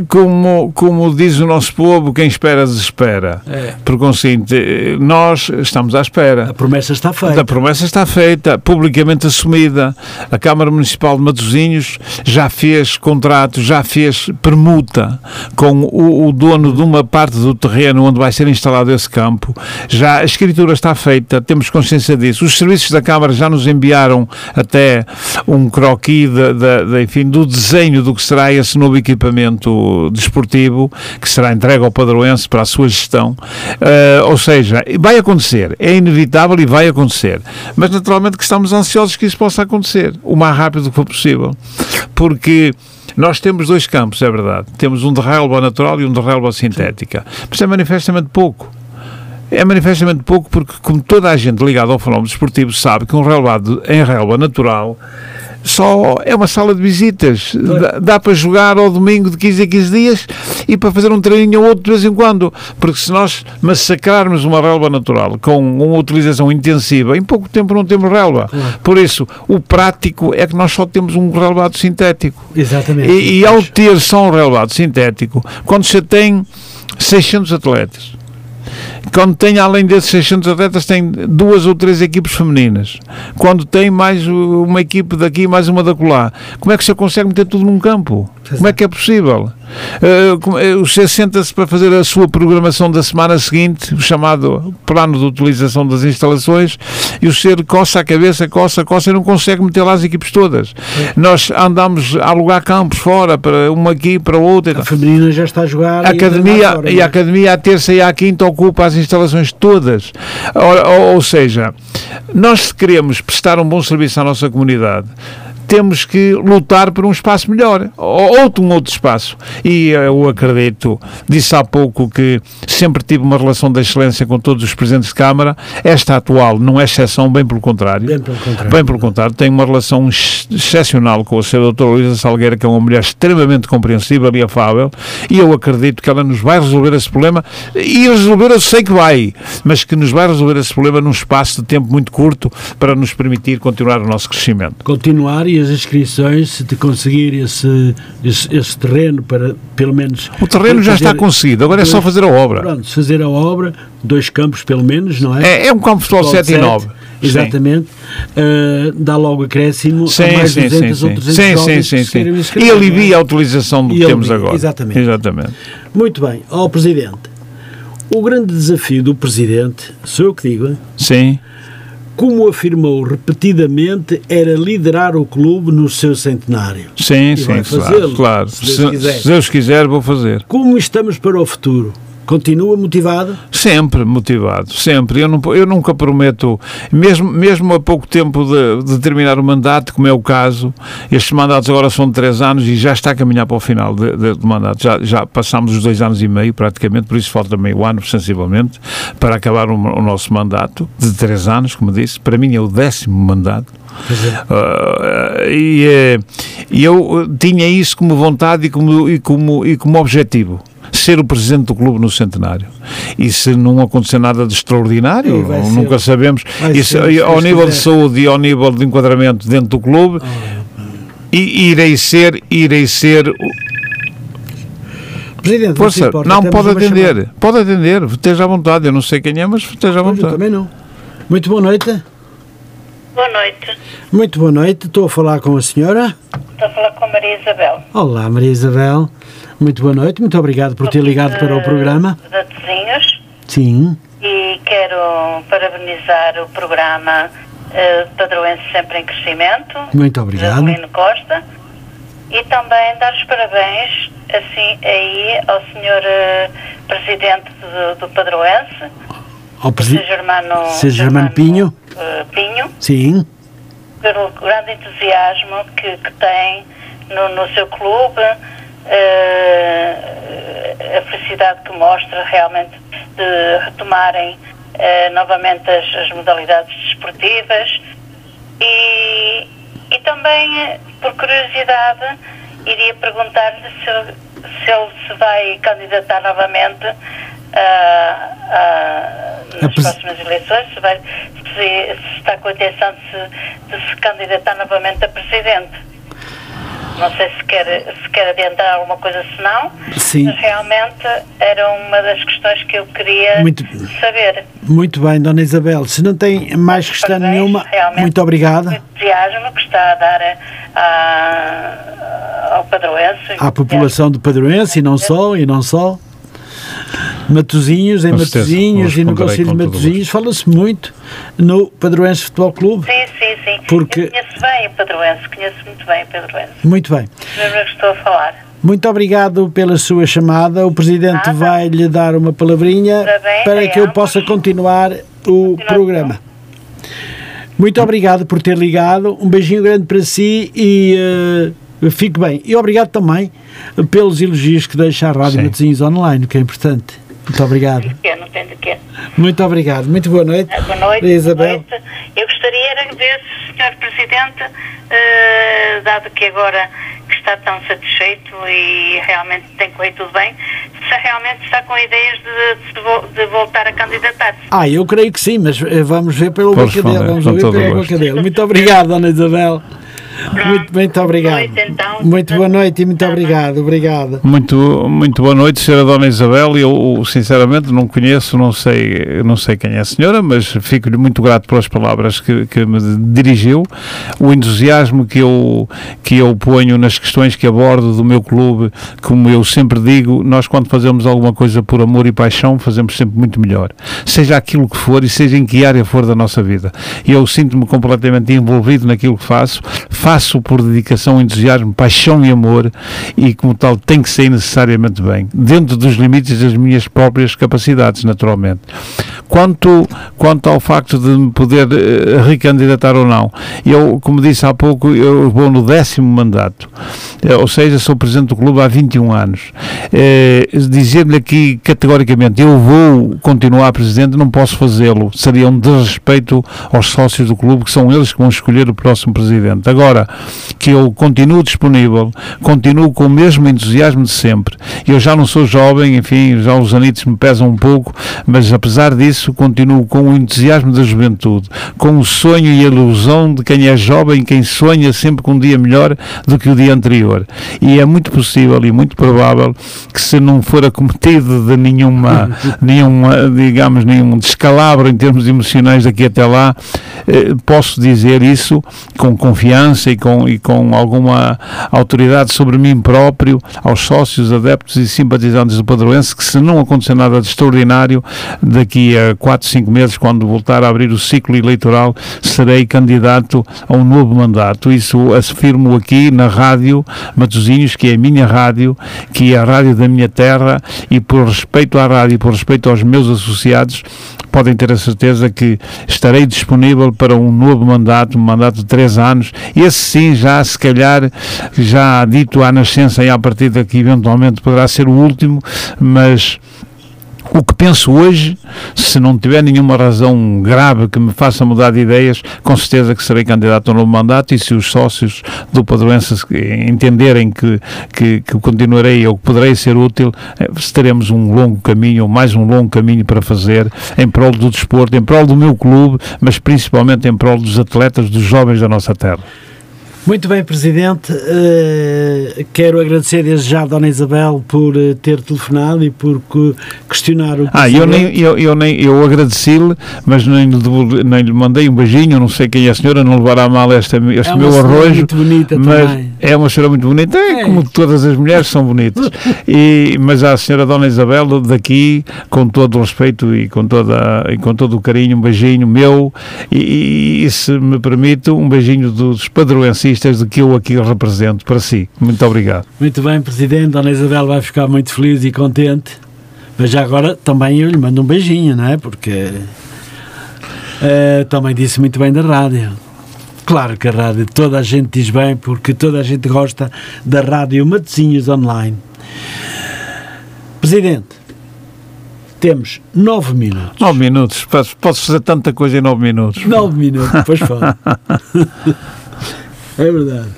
Como, como diz o nosso povo, quem espera desespera. É. Por conseguinte, nós estamos à espera. A promessa está feita. A promessa está feita, publicamente assumida. A Câmara Municipal de Matosinhos já fez contrato, já fez permuta com o, o dono de uma parte do terreno onde vai ser instalado esse campo. Já a escritura está feita, temos consciência disso. Os serviços da Câmara já nos enviaram até um croquis de, de, de enfim, do desenho do que será esse novo equipamento desportivo que será entregue ao padroense para a sua gestão. Uh, ou seja, vai acontecer, é inevitável e vai acontecer. Mas naturalmente que estamos ansiosos que isso possa acontecer o mais rápido que for possível. Porque nós temos dois campos, é verdade. Temos um de relva natural e um de relva sintética. Mas é manifestamente pouco. É manifestamente pouco porque, como toda a gente ligada ao fenómeno desportivo sabe que um relvado em relva natural só é uma sala de visitas. Dá, dá, para jogar ao domingo de 15 a 15 dias e para fazer um treininho ou outro de vez em quando. Porque se nós massacrarmos uma relva natural com uma utilização intensiva, em pouco tempo não temos relva. Claro. Por isso, o prático é que nós só temos um relvado sintético. Exatamente. E, e ao ter só um relvado sintético, quando você tem 600 atletas, quando tem, além desses 600 atletas, tem duas ou três equipes femininas. Quando tem mais uma equipe daqui, mais uma da colar. Como é que você consegue meter tudo num campo? Como é que é possível? Você senta-se para fazer a sua programação da semana seguinte, o chamado plano de utilização das instalações, e o ser coça a cabeça, coça, coça, e não consegue meter lá as equipes todas. Nós andamos a alugar campos fora, para uma aqui, para outra. A feminina já está a jogar. A academia, fora, e a é? academia à terça e à quinta ocupa as instalações todas. Ou, ou, ou seja, nós queremos prestar um bom serviço à nossa comunidade temos que lutar por um espaço melhor, ou um outro espaço. E eu acredito, disse há pouco que sempre tive uma relação de excelência com todos os presidentes de Câmara, esta atual não é exceção, bem pelo contrário. Bem pelo contrário. Bem pelo contrário, tenho uma relação excepcional com a senhora doutora Luísa Salgueira, que é uma mulher extremamente compreensível e afável, e eu acredito que ela nos vai resolver esse problema, e resolver eu sei que vai, mas que nos vai resolver esse problema num espaço de tempo muito curto para nos permitir continuar o nosso crescimento. Continuar e as inscrições, se te conseguir esse, esse, esse, terreno para, pelo menos... O terreno já está conseguido, agora dois, é só fazer a obra. Pronto, fazer a obra, dois campos pelo menos, não é? É, é um campo de futebol 7 e 9. Exatamente. Uh, dá logo acréscimo sim, a mais sim, 200 sim, ou 300 sim, sim, sim, sim, sim. E alivia a utilização do que temos agora. Exatamente. exatamente. Muito bem. Ó Presidente, o grande desafio do Presidente, sou eu que digo? Sim como afirmou repetidamente, era liderar o clube no seu centenário. Sim, e sim, claro. claro. Se, se, Deus quiser, vou fazer. Como estamos para o futuro? Continua motivado? Sempre motivado, sempre. Eu, não, eu nunca prometo, mesmo, mesmo a pouco tempo de, de, terminar o mandato, como é o caso, estes mandatos agora são de três anos e já está a caminhar para o final do mandato. Já, já passamos os dois anos e meio, praticamente, por isso falta meio ano, sensivelmente, para acabar o, o nosso mandato de três anos, como disse. Para mim é o décimo mandato. Uh, e, e eu tinha isso como vontade e como, e como, e como objetivo ser o presidente do clube no centenário. E se não acontecer nada de extraordinário, nunca ser, sabemos, isso, ao nível de saúde e ao nível de enquadramento dentro do clube, oh, e irei ser, irei ser Presidente, Força, não, não pode atender, chamada. pode atender, esteja à vontade, eu não sei quem é, mas esteja à vontade. Eu também não. Muito boa noite. Boa noite. Muito boa noite, estou a falar com a senhora. Estou a falar com a Maria Isabel. Olá, Maria Isabel. Muito boa noite, muito obrigado por ter ligado para o programa. De Tezinhos. Sim. E quero parabenizar o programa uh, Padroense Sempre em Crescimento. Muito obrigado. Lino Costa. E também dar os parabéns assim, aí ao senhor uh, Presidente do, do Padroense. Ao Presidente Germano, Germano Pinho. Uh, Pinho. Sim. Pelo grande entusiasmo que, que tem no, no seu clube uh, a felicidade que mostra realmente de retomarem uh, novamente as, as, modalidades desportivas e, e também, por curiosidade, iria perguntar-lhe se, se ele se vai candidatar novamente nas próximas eleições, se, vai, se, se, está com a intenção de se, de se candidatar novamente a presidente. Não sei se quer, se quer adiantar alguma coisa, se não, Sim. mas realmente era uma das questões que eu queria muito, saber. Muito bem, Dona Isabel. Se não tem mais questão Parabéns, nenhuma, muito obrigada. O entusiasmo que está a dar a, ao padroense. À população do padroense e não só, e não só. Matozinhos, em Matozinhos e no Conselho de Matozinhos, fala-se muito no Padroense Futebol Clube. Sim, sim, sim. Porque... Eu conheço bem o Padroense, conheço muito bem o Padroense. Muito bem. Lembro que estou a falar. Muito obrigado pela sua chamada. O Presidente vai lhe dar uma palavrinha bem, para que eu possa continuar o programa. Muito obrigado por ter ligado. Um beijinho grande para si e uh, fique bem. E obrigado também pelos elogios que deixa a Rádio Matosinhos Online, que é importante. Muito obrigado. Não tem de quê. Muito obrigado. Muito boa noite. Ah, boa noite. Isabel. Boa noite. Eu gostaria de ver se o Sr. Presidente, uh, dado que agora está tão satisfeito e realmente tem corrido tudo bem, se realmente está com ideias de, de, de voltar a candidatar-se. Ah, eu creio que sim, mas eh, vamos ver pelo boca dele. Vamos ver pela boca dele. Muito obrigado, Dona Isabel. Muito, muito obrigado. Boa noite, então. Muito boa noite e muito obrigado. Obrigado. Muito, muito boa noite, Sra. Dona Isabel. Eu, sinceramente, não conheço, não sei, não sei quem é a senhora, mas fico-lhe muito grato pelas palavras que, que me dirigiu. O entusiasmo que eu, que eu ponho nas questões que abordo do meu clube, como eu sempre digo, nós, quando fazemos alguma coisa por amor e paixão, fazemos sempre muito melhor. Seja aquilo que for e seja em que área for da nossa vida. Eu sinto-me completamente envolvido naquilo que faço faço por dedicação, entusiasmo, paixão e amor e, como tal, tem que sair necessariamente bem, dentro dos limites das minhas próprias capacidades, naturalmente. Quanto, quanto ao facto de me poder uh, recandidatar ou não, eu, como disse há pouco, eu vou no décimo mandato, uh, ou seja, sou presidente do clube há 21 anos. Uh, Dizer-lhe aqui categoricamente, eu vou continuar presidente, não posso fazê-lo, seria um desrespeito aos sócios do clube, que são eles que vão escolher o próximo presidente. Agora, agora que eu continuo disponível, continuo com o mesmo entusiasmo de sempre. Eu já não sou jovem, enfim, já os anitos me pesam um pouco, mas apesar disso, continuo com o entusiasmo da juventude, com o sonho e a ilusão de quem é jovem, quem sonha sempre com um dia melhor do que o dia anterior. E é muito possível e muito provável que se não for acometido de nenhuma, nenhuma digamos, nenhum descalabro em termos emocionais daqui até lá, eh, posso dizer isso com confiança e com, e com alguma autoridade sobre mim próprio aos sócios, adeptos e simpatizantes do Padroense que se não acontecer nada de extraordinário, daqui a 4, 5 meses, quando voltar a abrir o ciclo eleitoral, serei candidato a um novo mandato. Isso afirmo aqui na rádio Matosinhos, que é a minha rádio, que é a rádio da minha terra e por respeito à rádio e por respeito aos meus associados, podem ter a certeza que estarei disponível para um novo mandato, um mandato de três anos, esse sim já se calhar já dito à nascença e à partida que eventualmente poderá ser o último, mas o que penso hoje, se não tiver nenhuma razão grave que me faça mudar de ideias, com certeza que serei candidato a um novo mandato e se os sócios do Padroense entenderem que, que, que continuarei ou que poderei ser útil, eh, teremos um longo caminho, ou mais um longo caminho para fazer em prol do desporto, em prol do meu clube, mas principalmente em prol dos atletas, dos jovens da nossa terra. Muito bem, Presidente. Uh, quero agradecer desde já a Dona Isabel por uh, ter telefonado e por questionar o Ah, eu nem, eu, eu, nem, eu agradeci-lhe, mas nem lhe, nem lhe mandei um beijinho, não sei quem é a senhora, não levará mal este, este é meu arrojo. muito bonita mas também. É uma senhora muito bonita, é, é. como todas as mulheres são bonitas. e, mas à senhora Dona Isabel, daqui, com todo o respeito e com, toda, e com todo o carinho, um beijinho meu e, e se me permite, um beijinho dos padroencistas de que eu aqui represento para si. Muito obrigado. Muito bem, Presidente. Dona Isabel vai ficar muito feliz e contente. Mas já agora também eu lhe mando um beijinho, não é? Porque uh, também disse muito bem da rádio. Claro que a rádio toda a gente diz bem, porque toda a gente gosta da rádio Matosinhos Online. Presidente, temos nove minutos. Nove minutos. Podes fazer tanta coisa em nove minutos. Nove minutos, pois fala. É verdade.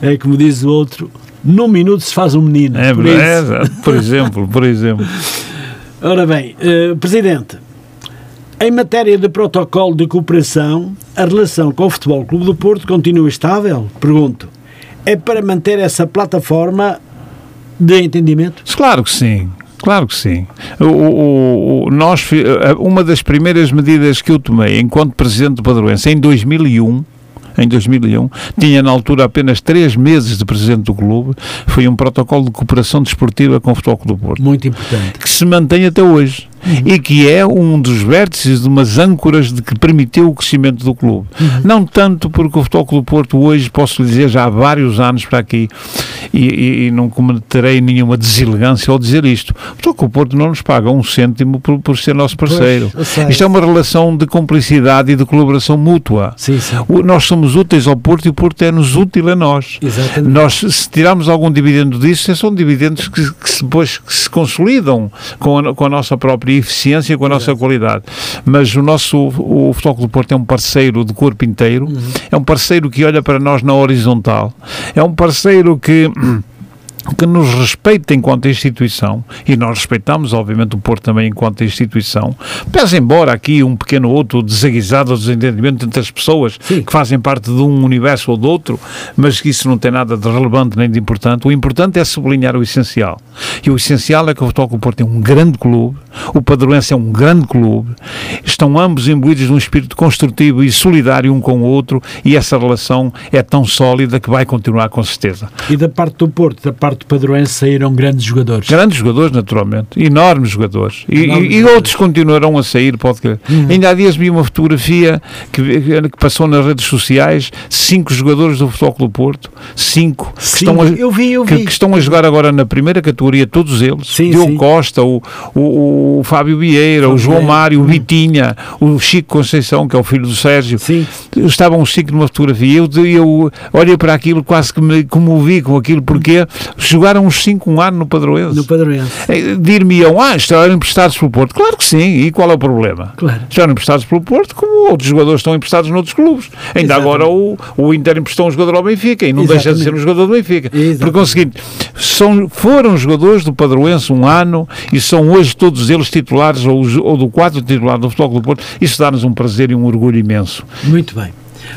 É como diz o outro, num minuto se faz um menino. É verdade, por, por exemplo, por exemplo. Ora bem, uh, Presidente, em matéria de protocolo de cooperação, a relação com o Futebol Clube do Porto continua estável? Pergunto. É para manter essa plataforma de entendimento? Claro que sim. Claro que sim. O, o, o, nós, eh, uma das primeiras medidas que eu tomei enquanto Presidente do Padroense em 2001 em 2001, tinha na altura apenas três meses de presidente do clube, foi um protocolo de cooperação desportiva com o Futebol Clube do Porto. Muito importante. Que se mantém até hoje uhum. e que é um dos vértices de umas âncoras de que permitiu o crescimento do clube. Uhum. Não tanto porque o Futebol Clube do Porto hoje, posso lhe dizer, já há vários anos para aqui, e, e, e não cometerei nenhuma deselegância ao dizer isto. O Futebol Clube do Porto não nos paga um cêntimo por, por ser nosso parceiro. Pois, isto é uma relação de cumplicidade e de colaboração mútua. Sim, sim. O, nós somos úteis ao Porto e o Porto é-nos útil a nós. Exatamente. Nós, se tirarmos algum dividendo disso, são dividendos que, que depois que se consolidam com a, com a nossa própria eficiência, com a nossa qualidade. Mas o nosso, o Futebol do Porto é um parceiro de corpo inteiro, uhum. é um parceiro que olha para nós na horizontal, é um parceiro que que nos respeita enquanto instituição, e nós respeitamos, obviamente, o Porto também enquanto instituição, pese embora aqui um pequeno outro desaguisado desentendimento entre as pessoas Sim. que fazem parte de um universo ou do outro, mas que isso não tem nada de relevante nem de importante. O importante é sublinhar o essencial. E o essencial é que o Futebol Porto é um grande clube, o Padroense é um grande clube, estão ambos imbuídos num espírito construtivo e solidário um com o outro, e essa relação é tão sólida que vai continuar com certeza. E da parte do Porto, da parte Porto Padroense saíram grandes jogadores. Grandes jogadores, naturalmente. Enormes jogadores. E, Enormes e, e outros continuarão a sair, pode crer. Uhum. Ainda há dias vi uma fotografia que, que, passou nas redes sociais, cinco jogadores do Futebol Clube Porto, cinco, que, estão a, eu vi, eu vi. Que, que, estão a jogar agora na primeira categoria, todos eles. Sim, Diogo sim. Costa, o, o, o, Fábio Vieira, o João Mário, o uhum. Vitinha, o Chico Conceição, que é o filho do Sérgio. Sim. Estavam os cinco numa fotografia. Eu, eu olhei para aquilo, quase que me comovi com aquilo, porque jogaram uns 5 um ano no Padroense. No Padroense. É, Dir-me-ão, ah, estavam emprestados pelo Porto. Claro que sim, e qual é o problema? Claro. Estavam emprestados pelo Porto, como outros jogadores estão emprestados noutros clubes. Ainda Exatamente. agora o, o Inter emprestou um jogador ao Benfica e não Exatamente. deixa de ser um jogador do Benfica. Exatamente. Por conseguinte, são, foram jogadores do Padroense um ano e são hoje todos eles titulares ou, ou do quadro titular do Futebol do Porto. Isso dá-nos um prazer e um orgulho imenso. Muito bem.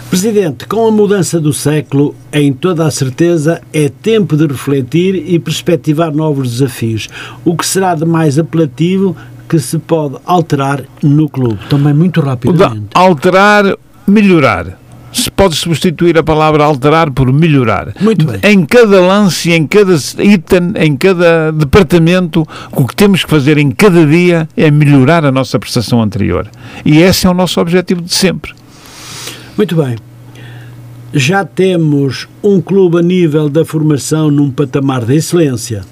Presidente, com a mudança do século, em toda a certeza, é tempo de refletir e perspectivar novos desafios. O que será de mais apelativo que se pode alterar no clube? Também muito rapidamente. Alterar, melhorar. Se pode substituir a palavra alterar por melhorar. Muito bem. Em cada lance, em cada item, em cada departamento, o que temos que fazer em cada dia é melhorar a nossa prestação anterior. E esse é o nosso objetivo de sempre. Muito bem. Já temos um clube a nível da formação num patamar de excelência.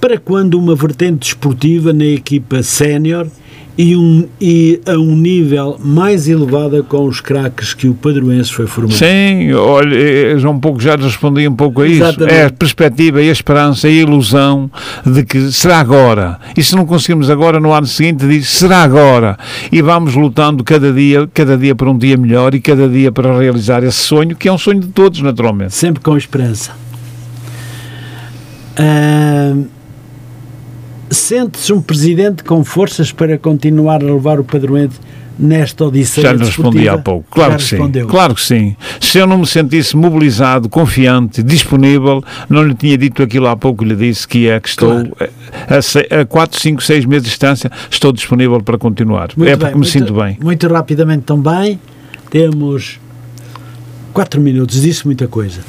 Para quando uma vertente desportiva na equipa sénior e, um, e a um nível mais elevado com os craques que o Padroense foi formando. Sim, olha, eh, já um pouco já respondi um pouco a isso. Exatamente. É a perspectiva e a esperança e a ilusão de que será agora. E se não conseguimos agora, no ano seguinte, diz será agora. E vamos lutando cada dia, cada dia para um dia melhor e cada dia para realizar esse sonho, que é um sonho de todos, naturalmente. Sempre com esperança. Uh Sente-se um presidente com forças para continuar a levar o Padroente nesta odisseia Já lhe respondi há pouco. Claro que respondeu. sim. Claro que sim. Se eu não me sentisse mobilizado, confiante, disponível, não lhe tinha dito aquilo há pouco, lhe disse que é que estou claro. a, a 4, 5, 6 meses de distância, estou disponível para continuar. Muito é porque me muito, sinto bem. Muito rapidamente também, temos 4 minutos, disse muita coisa.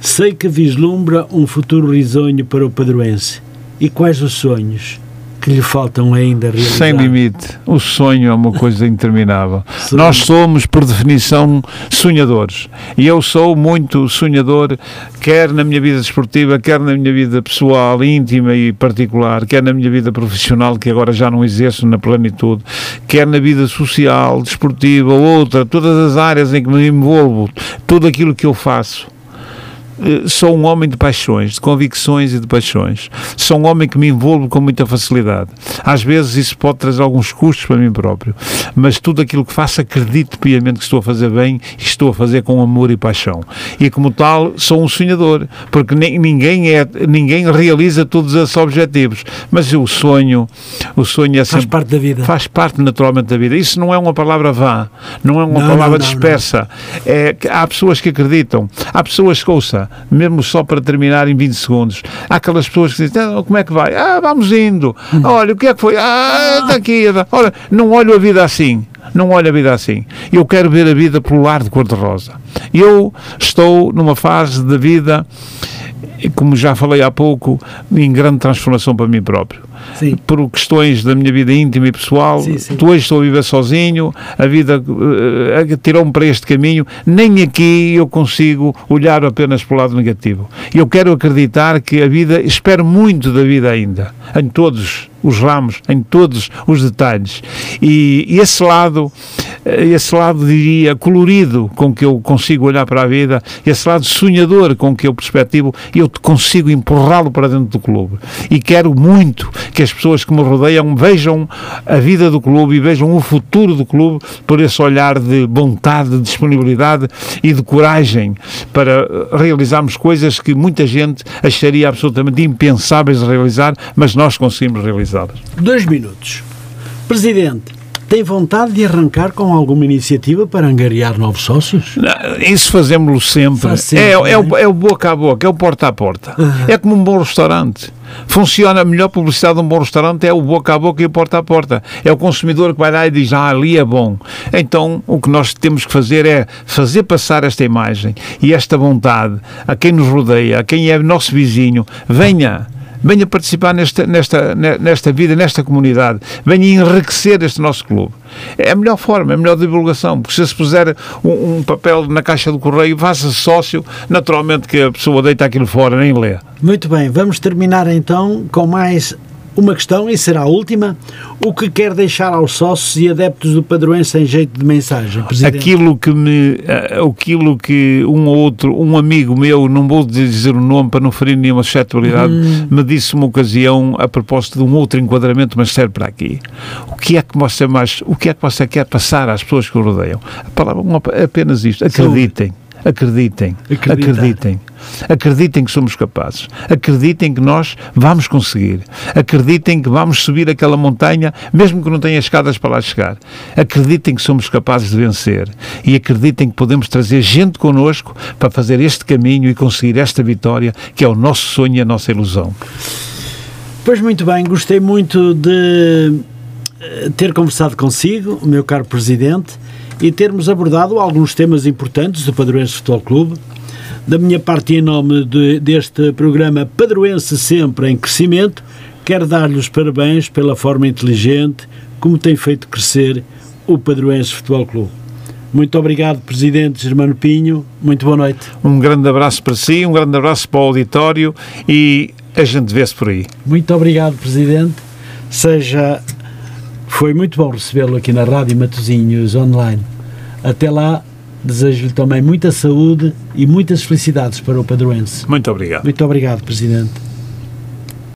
Sei que vislumbra um futuro risonho para o padroense e quais os sonhos que lhe faltam ainda realizar? Sem limite. O sonho é uma coisa interminável. Nós somos, por definição, sonhadores. E eu sou muito sonhador, quer na minha vida esportiva, quer na minha vida pessoal, íntima e particular, quer na minha vida profissional, que agora já não exerço na plenitude, quer na vida social, desportiva, outra, todas as áreas em que me envolvo, tudo aquilo que eu faço sou um homem de paixões, de convicções e de paixões. Sou um homem que me envolvo com muita facilidade. Às vezes isso pode trazer alguns custos para mim próprio, mas tudo aquilo que faço acredito piamente que estou a fazer bem e estou a fazer com amor e paixão. E como tal, sou um sonhador, porque ninguém é ninguém realiza todos esses objetivos, mas o sonho, o sonho é sempre, faz parte da vida. Faz parte naturalmente da vida. Isso não é uma palavra vã, não é uma não, palavra não, não, dispersa. É, há pessoas que acreditam, há pessoas que ouçam mesmo só para terminar em 20 segundos. Há aquelas pessoas que dizem, ah, como é que vai? Ah, vamos indo. Olha, o que é que foi? Ah, está aqui. Olha, não olho a vida assim. Não olho a vida assim. Eu quero ver a vida pelo ar de cor-de-rosa. Eu estou numa fase da vida, como já falei há pouco, em grande transformação para mim próprio sim. por questões da minha vida íntima e pessoal. Sim, sim. Tu hoje estou a viver sozinho, a vida uh, tirou-me para este caminho. Nem aqui eu consigo olhar apenas para o lado negativo. Eu quero acreditar que a vida, espero muito da vida ainda, em todos os ramos, em todos os detalhes. E, e esse lado, eh, esse lado, diria, colorido com que eu consigo olhar para a vida, esse lado sonhador com que eu perspectivo, eu consigo empurrá-lo para dentro do clube. E quero muito que as pessoas que me rodeiam vejam a vida do clube e vejam o futuro do clube por esse olhar de vontade, de disponibilidade e de coragem para realizarmos coisas que muita gente acharia absolutamente impensáveis de realizar, mas nós conseguimos realizá-las. Dois minutos. Presidente, tem vontade de arrancar com alguma iniciativa para angariar novos sócios? Isso fazemos-lo sempre. Faz sempre é, é, o, é, o, boca a boca, é o porta a porta. Uhum. É como um bom restaurante. Funciona a melhor publicidade de um bom restaurante é o boca a boca e o porta a porta. É o consumidor que vai lá e diz: Ah, ali é bom. Então, o que nós temos que fazer é fazer passar esta imagem e esta vontade a quem nos rodeia, a quem é nosso vizinho. Venha venha participar nesta, nesta, nesta vida, nesta comunidade, venha enriquecer este nosso clube. É a melhor forma, é a melhor divulgação, porque se se puser um, um papel na caixa do correio, faça-se sócio, naturalmente que a pessoa deita aquilo fora, nem lê. Muito bem, vamos terminar então com mais uma questão, e será a última, o que quer deixar aos sócios e adeptos do Padroense em jeito de mensagem, Presidente? Aquilo que me, eh, aquilo que um ou outro, um amigo meu, não vou dizer o nome para não ferir nenhuma suscetibilidade, hum. me disse uma ocasião a propósito de um outro enquadramento, mas serve para aqui. O que é que você mais, o que é que você quer passar às pessoas que o rodeiam? A palavra, apenas isto, acreditem. Acreditem, Acreditar. acreditem. Acreditem que somos capazes. Acreditem que nós vamos conseguir. Acreditem que vamos subir aquela montanha, mesmo que não tenha escadas para lá chegar. Acreditem que somos capazes de vencer. E acreditem que podemos trazer gente connosco para fazer este caminho e conseguir esta vitória, que é o nosso sonho e a nossa ilusão. Pois muito bem, gostei muito de eh, ter conversado consigo, meu caro Presidente e termos abordado alguns temas importantes do Padroense Futebol Clube. Da minha parte, em nome de, deste programa Padroense Sempre em Crescimento, quero dar-lhe os parabéns pela forma inteligente como tem feito crescer o Padroense Futebol Clube. Muito obrigado, Presidente Germano Pinho. Muito boa noite. Um grande abraço para si, um grande abraço para o auditório e a gente vê-se por aí. Muito obrigado, Presidente. Seja. Foi muito bom recebê-lo aqui na Rádio Matosinhos Online. Até lá, desejo-lhe também muita saúde e muitas felicidades para o Padroense. Muito obrigado. Muito obrigado, Presidente.